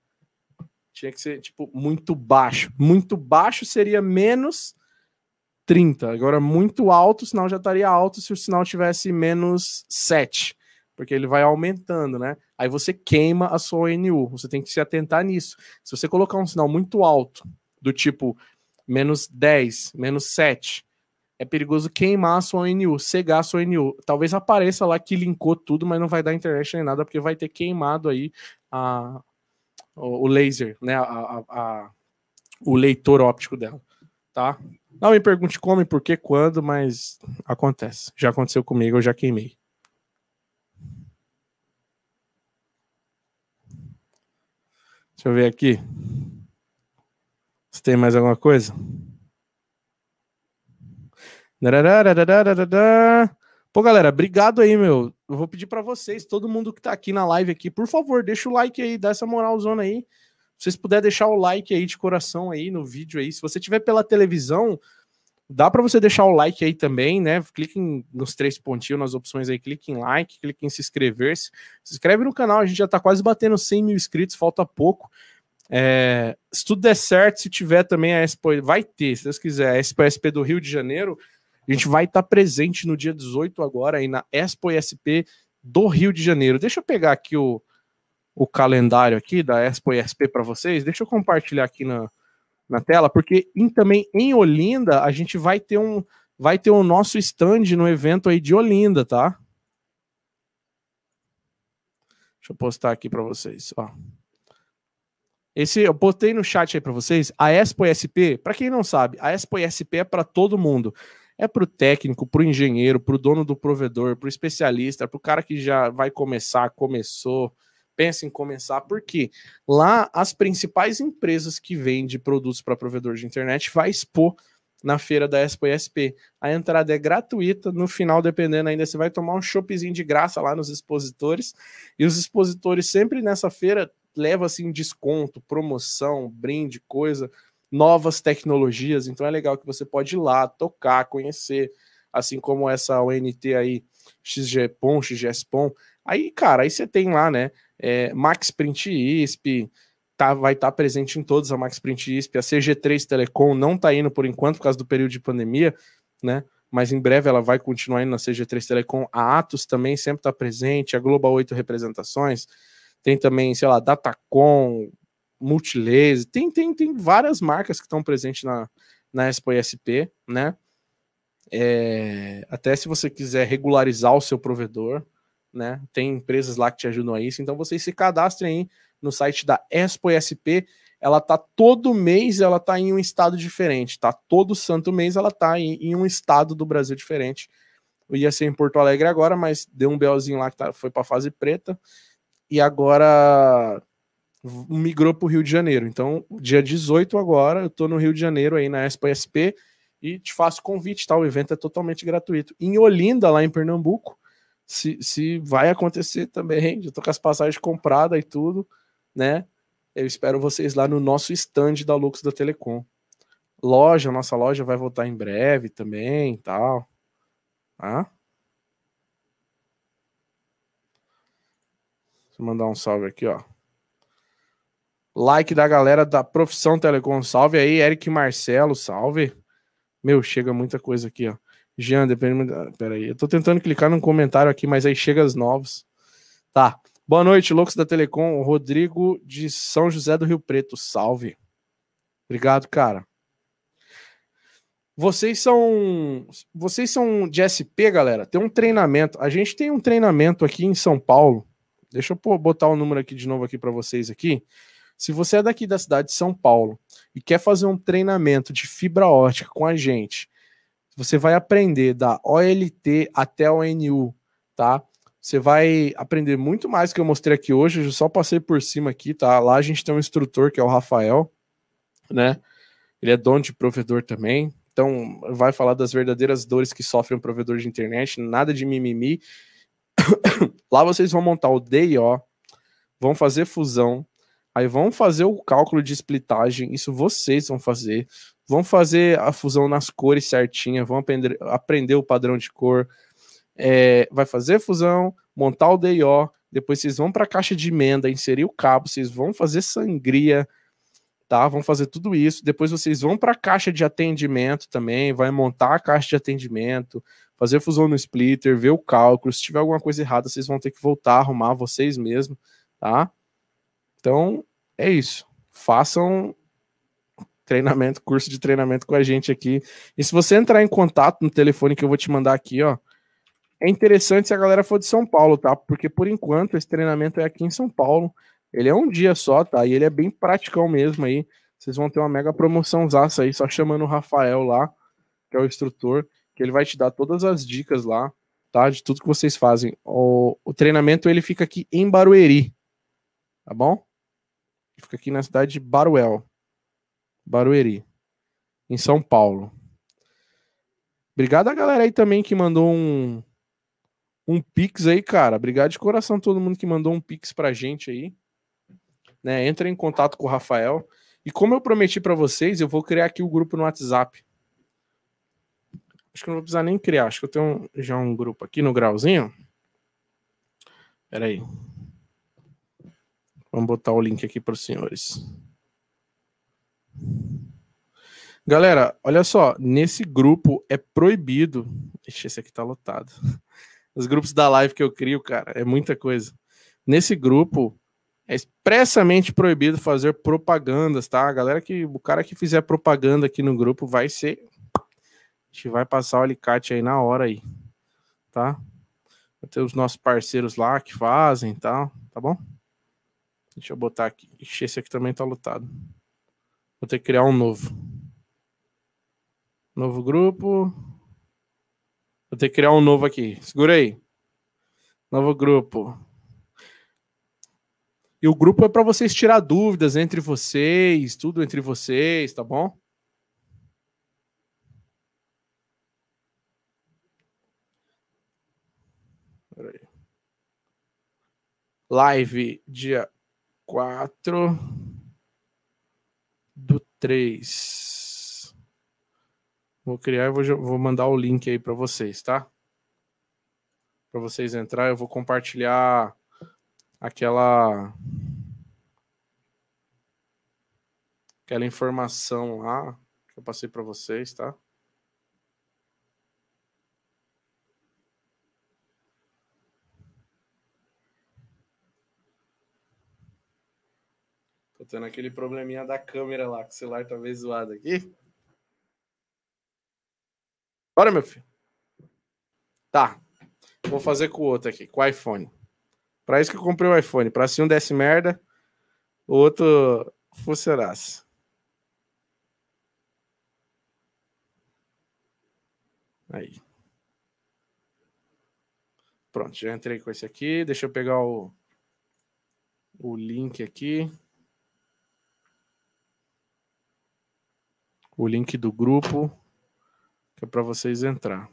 Tinha que ser tipo muito baixo. Muito baixo seria menos 30. Agora muito alto, o sinal já estaria alto se o sinal tivesse menos 7 porque ele vai aumentando, né? Aí você queima a sua ONU. Você tem que se atentar nisso. Se você colocar um sinal muito alto, do tipo menos 10, menos 7, é perigoso queimar a sua ONU, cegar a sua ONU. Talvez apareça lá que linkou tudo, mas não vai dar internet nem nada, porque vai ter queimado aí a, o laser, né? A, a, a, o leitor óptico dela, tá? Não me pergunte como e por que, quando, mas acontece. Já aconteceu comigo, eu já queimei. Deixa eu ver aqui. Se tem mais alguma coisa. Pô, galera, obrigado aí, meu. Eu vou pedir para vocês, todo mundo que tá aqui na live aqui, por favor, deixa o like aí, dá essa moralzona aí. Se vocês puderem deixar o like aí de coração aí no vídeo aí. Se você tiver pela televisão, Dá para você deixar o like aí também, né? Clique nos três pontinhos, nas opções aí, clique em like, clique em se inscrever. -se. se inscreve no canal, a gente já tá quase batendo 100 mil inscritos, falta pouco. É, se tudo der certo, se tiver também a Expo, vai ter, se Deus quiser, a Expo SP do Rio de Janeiro, a gente vai estar tá presente no dia 18 agora aí na Expo SP do Rio de Janeiro. Deixa eu pegar aqui o, o calendário aqui da Expo ESP para vocês. Deixa eu compartilhar aqui na, na tela, porque em, também em Olinda a gente vai ter um vai ter o nosso stand no evento aí de Olinda, tá? Deixa eu postar aqui para vocês, ó. Esse eu botei no chat aí para vocês. A Expo SP, para quem não sabe, a Expo SP é para todo mundo. É para o técnico, para o engenheiro, para o dono do provedor, para o especialista, para o cara que já vai começar, começou, pensa em começar, porque lá as principais empresas que vendem produtos para provedor de internet vai expor na feira da ESP. A entrada é gratuita, no final, dependendo ainda, você vai tomar um shoppingzinho de graça lá nos expositores, e os expositores sempre nessa feira levam assim desconto, promoção, brinde, coisa, novas tecnologias, então é legal que você pode ir lá, tocar, conhecer, assim como essa ONT aí, XGPOM, XGSPOM, aí, cara, aí você tem lá, né, é, Max Print ISP, tá, vai estar tá presente em todos a Max Print ISP, a CG3 Telecom não tá indo por enquanto por causa do período de pandemia, né? Mas em breve ela vai continuar indo na CG3 Telecom. A Atos também sempre está presente, a Global 8 Representações, tem também, sei lá, Datacom, Multilaser, tem, tem, tem várias marcas que estão presentes na, na Expo ISP, né? É, até se você quiser regularizar o seu provedor, né? Tem empresas lá que te ajudam a isso, então vocês se cadastrem aí no site da Expo SP. Ela tá todo mês, ela tá em um estado diferente, tá? Todo santo mês ela tá em, em um estado do Brasil diferente. Eu ia ser em Porto Alegre agora, mas deu um belzinho lá que tá, foi para fase preta e agora migrou para o Rio de Janeiro. Então, dia 18 agora, eu tô no Rio de Janeiro aí na Expo SP e te faço convite, tá? O evento é totalmente gratuito. Em Olinda, lá em Pernambuco, se, se vai acontecer também, já tô com as passagens compradas e tudo né? Eu espero vocês lá no nosso stand da Lux da Telecom. Loja, nossa loja vai voltar em breve também, tal. Tá? Deixa eu mandar um salve aqui, ó. Like da galera da Profissão Telecom. Salve aí, Eric Marcelo, salve. Meu, chega muita coisa aqui, ó. Jean, depende. Pera aí, eu tô tentando clicar num comentário aqui, mas aí chega as novos. Tá. Boa noite, loucos da Telecom. Rodrigo de São José do Rio Preto. Salve. Obrigado, cara. Vocês são vocês são de SP, galera. Tem um treinamento. A gente tem um treinamento aqui em São Paulo. Deixa eu botar o número aqui de novo aqui para vocês aqui. Se você é daqui da cidade de São Paulo e quer fazer um treinamento de fibra ótica com a gente, você vai aprender da OLT até o NU, tá? Você vai aprender muito mais que eu mostrei aqui hoje. Eu só passei por cima aqui, tá? Lá a gente tem um instrutor que é o Rafael, né? Ele é dono de provedor também. Então, vai falar das verdadeiras dores que sofre um provedor de internet, nada de mimimi. Lá vocês vão montar o DIO, vão fazer fusão, aí vão fazer o cálculo de splitagem, isso vocês vão fazer. Vão fazer a fusão nas cores certinha, vão aprender, aprender o padrão de cor, é, vai fazer fusão, montar o DIO, depois vocês vão para a caixa de emenda, inserir o cabo, vocês vão fazer sangria, tá? Vão fazer tudo isso. Depois vocês vão para a caixa de atendimento também, vai montar a caixa de atendimento, fazer fusão no splitter, ver o cálculo. Se tiver alguma coisa errada, vocês vão ter que voltar a arrumar vocês mesmos, tá? Então, é isso. Façam treinamento, curso de treinamento com a gente aqui. E se você entrar em contato no telefone que eu vou te mandar aqui, ó, é interessante se a galera for de São Paulo, tá? Porque por enquanto esse treinamento é aqui em São Paulo. Ele é um dia só, tá? E ele é bem praticão mesmo aí. Vocês vão ter uma mega promoção aí, só chamando o Rafael lá, que é o instrutor, que ele vai te dar todas as dicas lá, tá? De tudo que vocês fazem. O, o treinamento ele fica aqui em Barueri, tá bom? Fica aqui na cidade de Baruel, Barueri, em São Paulo. Obrigado a galera aí também que mandou um, um Pix aí, cara. Obrigado de coração todo mundo que mandou um Pix pra gente aí. Né, entra em contato com o Rafael. E como eu prometi para vocês, eu vou criar aqui o grupo no WhatsApp. Acho que não vou precisar nem criar. Acho que eu tenho já um grupo aqui no grauzinho. Pera aí. Vamos botar o link aqui para os senhores. Galera, olha só. Nesse grupo é proibido. Ixi, esse aqui tá lotado. Os grupos da live que eu crio, cara, é muita coisa. Nesse grupo, É expressamente proibido fazer propagandas, tá? A galera que o cara que fizer propaganda aqui no grupo vai ser a gente vai passar o alicate aí na hora aí, tá? Vai ter os nossos parceiros lá que fazem, tá? Tá bom? Deixa eu botar aqui. Ixi, esse aqui também tá lotado. Vou ter que criar um novo. Novo grupo. Vou ter que criar um novo aqui. Segura aí. Novo grupo. E o grupo é para vocês tirar dúvidas entre vocês, tudo entre vocês, tá bom? Live dia 4 do 3. Vou criar e vou, vou mandar o link aí para vocês, tá? Para vocês entrar, eu vou compartilhar aquela aquela informação lá que eu passei para vocês, tá? Tendo aquele probleminha da câmera lá, que o celular tá meio zoado aqui. Bora, meu filho. Tá. Vou fazer com o outro aqui, com o iPhone. Para isso que eu comprei o iPhone. Para se um desse merda, o outro funcionasse. Aí. Pronto, já entrei com esse aqui. Deixa eu pegar o, o link aqui. O link do grupo, que é para vocês entrar.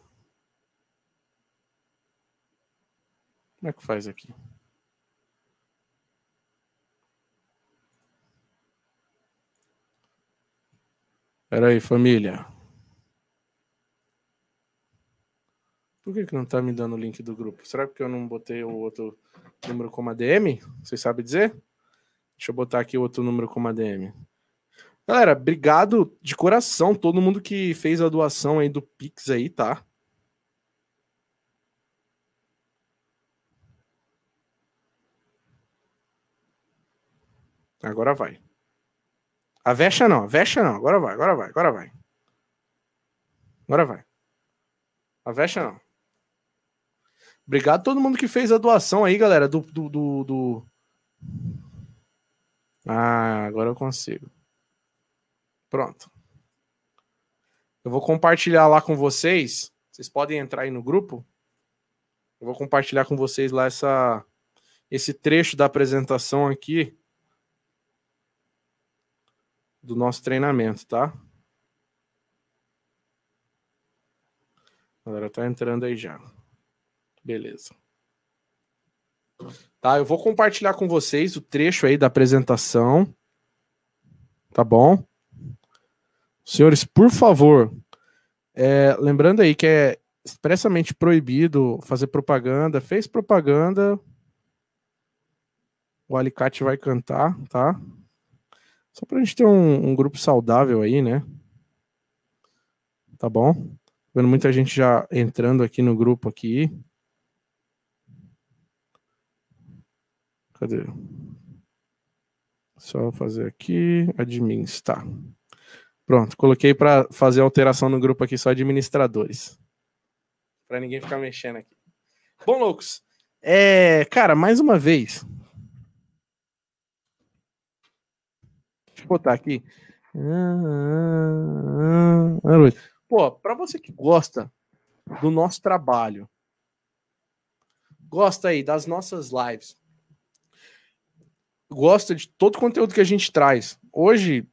Como é que faz aqui? Pera aí, família. Por que, que não tá me dando o link do grupo? Será que eu não botei o outro número como ADM? Vocês sabem dizer? Deixa eu botar aqui o outro número como ADM. Galera, obrigado de coração todo mundo que fez a doação aí do Pix aí, tá? Agora vai. A vexa não, a vexa não. Agora vai, agora vai, agora vai. Agora vai. A vexa não. Obrigado a todo mundo que fez a doação aí, galera. Do, do, do, do... Ah, agora eu consigo. Pronto. Eu vou compartilhar lá com vocês. Vocês podem entrar aí no grupo. Eu vou compartilhar com vocês lá essa, esse trecho da apresentação aqui do nosso treinamento, tá? A galera tá entrando aí já. Beleza. Tá, eu vou compartilhar com vocês o trecho aí da apresentação. Tá bom? Senhores, por favor, é, lembrando aí que é expressamente proibido fazer propaganda. Fez propaganda, o alicate vai cantar, tá? Só pra gente ter um, um grupo saudável aí, né? Tá bom? Vendo muita gente já entrando aqui no grupo aqui. Cadê? Só fazer aqui, admins, tá. Pronto, coloquei para fazer alteração no grupo aqui só administradores. Para ninguém ficar mexendo aqui. Bom, loucos, é, cara, mais uma vez. Deixa eu botar aqui. Pô, para você que gosta do nosso trabalho, gosta aí das nossas lives, gosta de todo o conteúdo que a gente traz. Hoje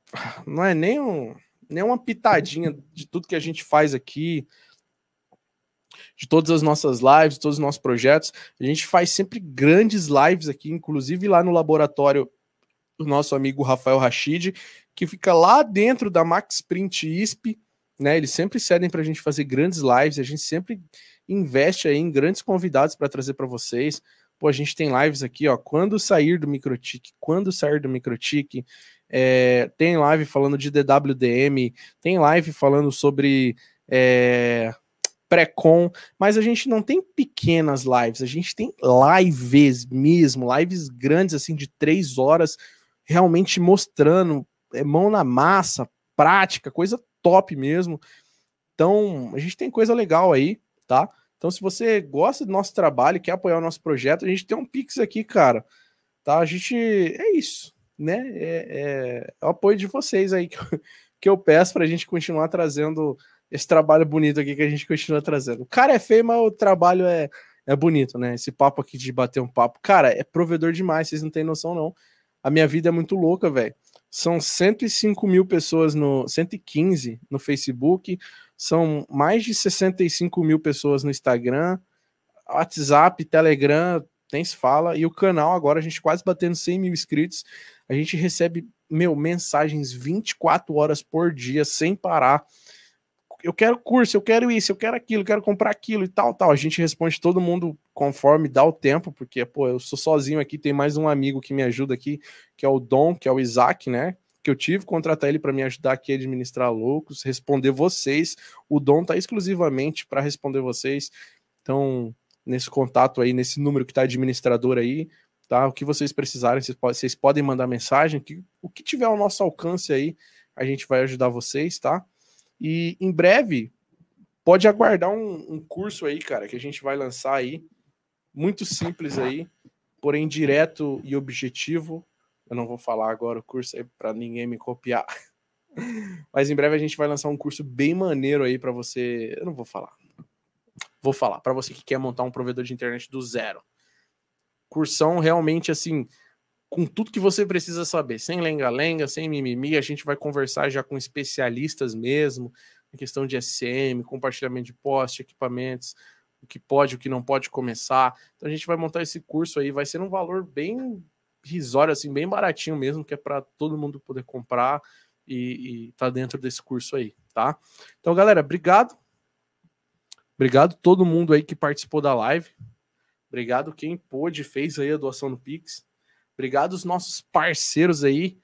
não é nem, um, nem uma pitadinha de tudo que a gente faz aqui, de todas as nossas lives, todos os nossos projetos. A gente faz sempre grandes lives aqui, inclusive lá no laboratório do nosso amigo Rafael Rachid, que fica lá dentro da Max Print ISP, né? Eles sempre cedem para a gente fazer grandes lives, a gente sempre investe aí em grandes convidados para trazer para vocês. Pô, a gente tem lives aqui, ó. Quando sair do Microtik, quando sair do Microtik, é, tem live falando de DWDM, tem live falando sobre é, pré-com, mas a gente não tem pequenas lives, a gente tem lives mesmo, lives grandes, assim, de três horas, realmente mostrando, é, mão na massa, prática, coisa top mesmo. Então, a gente tem coisa legal aí, tá? Então, se você gosta do nosso trabalho, quer apoiar o nosso projeto, a gente tem um Pix aqui, cara. Tá? A gente. É isso, né? É, é, é o apoio de vocês aí que eu, que eu peço pra gente continuar trazendo esse trabalho bonito aqui que a gente continua trazendo. O cara é feio, mas o trabalho é, é bonito, né? Esse papo aqui de bater um papo. Cara, é provedor demais, vocês não têm noção, não. A minha vida é muito louca, velho. São 105 mil pessoas no 115 no Facebook, são mais de 65 mil pessoas no Instagram, WhatsApp, Telegram, nem se fala, e o canal agora, a gente quase batendo 100 mil inscritos, a gente recebe, meu, mensagens 24 horas por dia, sem parar, eu quero curso, eu quero isso, eu quero aquilo, eu quero comprar aquilo e tal, tal. A gente responde todo mundo conforme dá o tempo, porque, pô, eu sou sozinho aqui, tem mais um amigo que me ajuda aqui, que é o Dom, que é o Isaac, né? Que eu tive contratar ele para me ajudar aqui a administrar loucos, responder vocês. O Dom tá exclusivamente para responder vocês. Então, nesse contato aí, nesse número que tá administrador aí, tá? O que vocês precisarem, vocês podem mandar mensagem, que, o que tiver ao nosso alcance aí, a gente vai ajudar vocês, tá? E em breve, pode aguardar um, um, curso aí, cara, que a gente vai lançar aí. Muito simples aí, porém direto e objetivo. Eu não vou falar agora o curso aí para ninguém me copiar. Mas em breve a gente vai lançar um curso bem maneiro aí para você. Eu não vou falar. Vou falar para você que quer montar um provedor de internet do zero. Cursão realmente assim, com tudo que você precisa saber, sem lenga-lenga, sem mimimi, a gente vai conversar já com especialistas mesmo, em questão de SM, compartilhamento de poste, equipamentos, o que pode, o que não pode começar. Então a gente vai montar esse curso aí, vai ser um valor bem risório, assim, bem baratinho mesmo, que é para todo mundo poder comprar e, e tá dentro desse curso aí, tá? Então, galera, obrigado. Obrigado todo mundo aí que participou da live. Obrigado quem pôde, fez aí a doação no Pix. Obrigado aos nossos parceiros aí,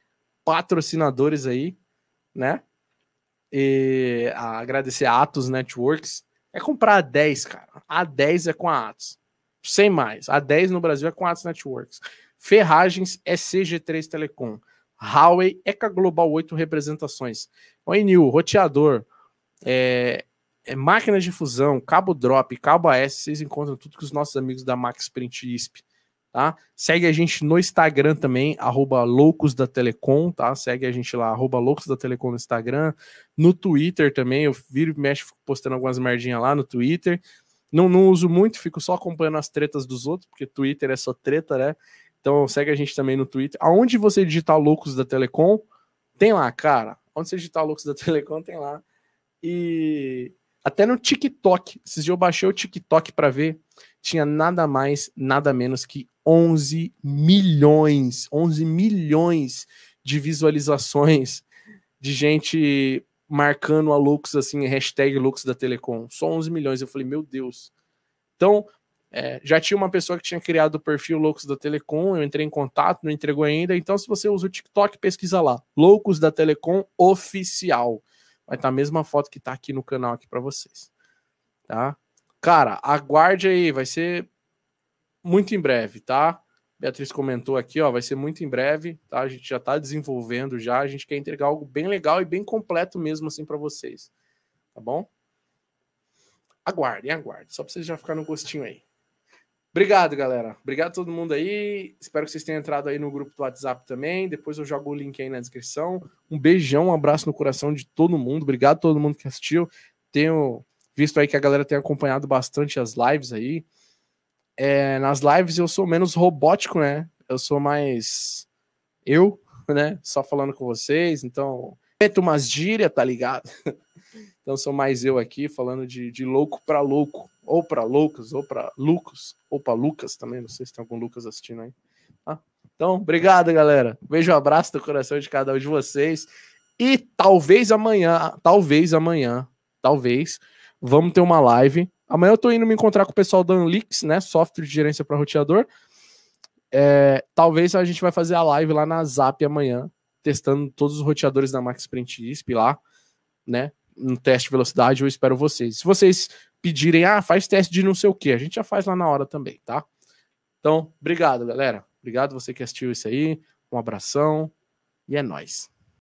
patrocinadores aí, né? E a agradecer a Atos Networks. É comprar a 10, cara. A 10 é com a Atos. Sem mais. A 10 no Brasil é com a Atos Networks. Ferragens é CG3 Telecom. Huawei Eca Global 8 representações. ONU, roteador, é, é, máquina de fusão, cabo drop, cabo AS, vocês encontram tudo com os nossos amigos da Max Print ISP tá? Segue a gente no Instagram também, arroba Loucos da Telecom, tá? Segue a gente lá, arroba Loucos da Telecom no Instagram, no Twitter também, eu viro e mexo postando algumas merdinhas lá no Twitter. Não, não uso muito, fico só acompanhando as tretas dos outros, porque Twitter é só treta, né? Então segue a gente também no Twitter. Aonde você digitar Loucos da Telecom, tem lá, cara. Onde você digitar Loucos da Telecom, tem lá. E até no TikTok. Esses dias eu baixei o TikTok para ver. Tinha nada mais, nada menos que 11 milhões, 11 milhões de visualizações de gente marcando a Lux, assim, hashtag Lux da Telecom. Só 11 milhões. Eu falei, meu Deus. Então, é, já tinha uma pessoa que tinha criado o perfil Loucos da Telecom, eu entrei em contato, não entregou ainda. Então, se você usa o TikTok, pesquisa lá. Loucos da Telecom Oficial. Vai estar tá a mesma foto que está aqui no canal aqui para vocês. Tá? Cara, aguarde aí, vai ser muito em breve, tá? Beatriz comentou aqui, ó, vai ser muito em breve, tá? A gente já está desenvolvendo já, a gente quer entregar algo bem legal e bem completo mesmo assim para vocês. Tá bom? Aguardem, aguardem, só para vocês já ficar no gostinho aí. Obrigado, galera. Obrigado a todo mundo aí. Espero que vocês tenham entrado aí no grupo do WhatsApp também. Depois eu jogo o link aí na descrição. Um beijão, um abraço no coração de todo mundo. Obrigado a todo mundo que assistiu. Tenho visto aí que a galera tem acompanhado bastante as lives aí. É, nas lives eu sou menos robótico, né? Eu sou mais eu, né? Só falando com vocês. Então, meto umas gírias, tá ligado? então sou mais eu aqui falando de, de louco para louco ou para Lucas, ou para Lucas, ou para Lucas também, não sei se tem algum Lucas assistindo aí. Tá? Então, obrigado, galera. Beijo, abraço do coração de cada um de vocês. E talvez amanhã, talvez amanhã, talvez, vamos ter uma live. Amanhã eu tô indo me encontrar com o pessoal da Unlix, né? Software de gerência para roteador. É, talvez a gente vai fazer a live lá na Zap amanhã, testando todos os roteadores da Max Print ISP lá, né? No teste de velocidade, eu espero vocês. Se vocês pedirem, ah, faz teste de não sei o que, a gente já faz lá na hora também, tá? Então, obrigado, galera. Obrigado você que assistiu isso aí. Um abração e é nóis.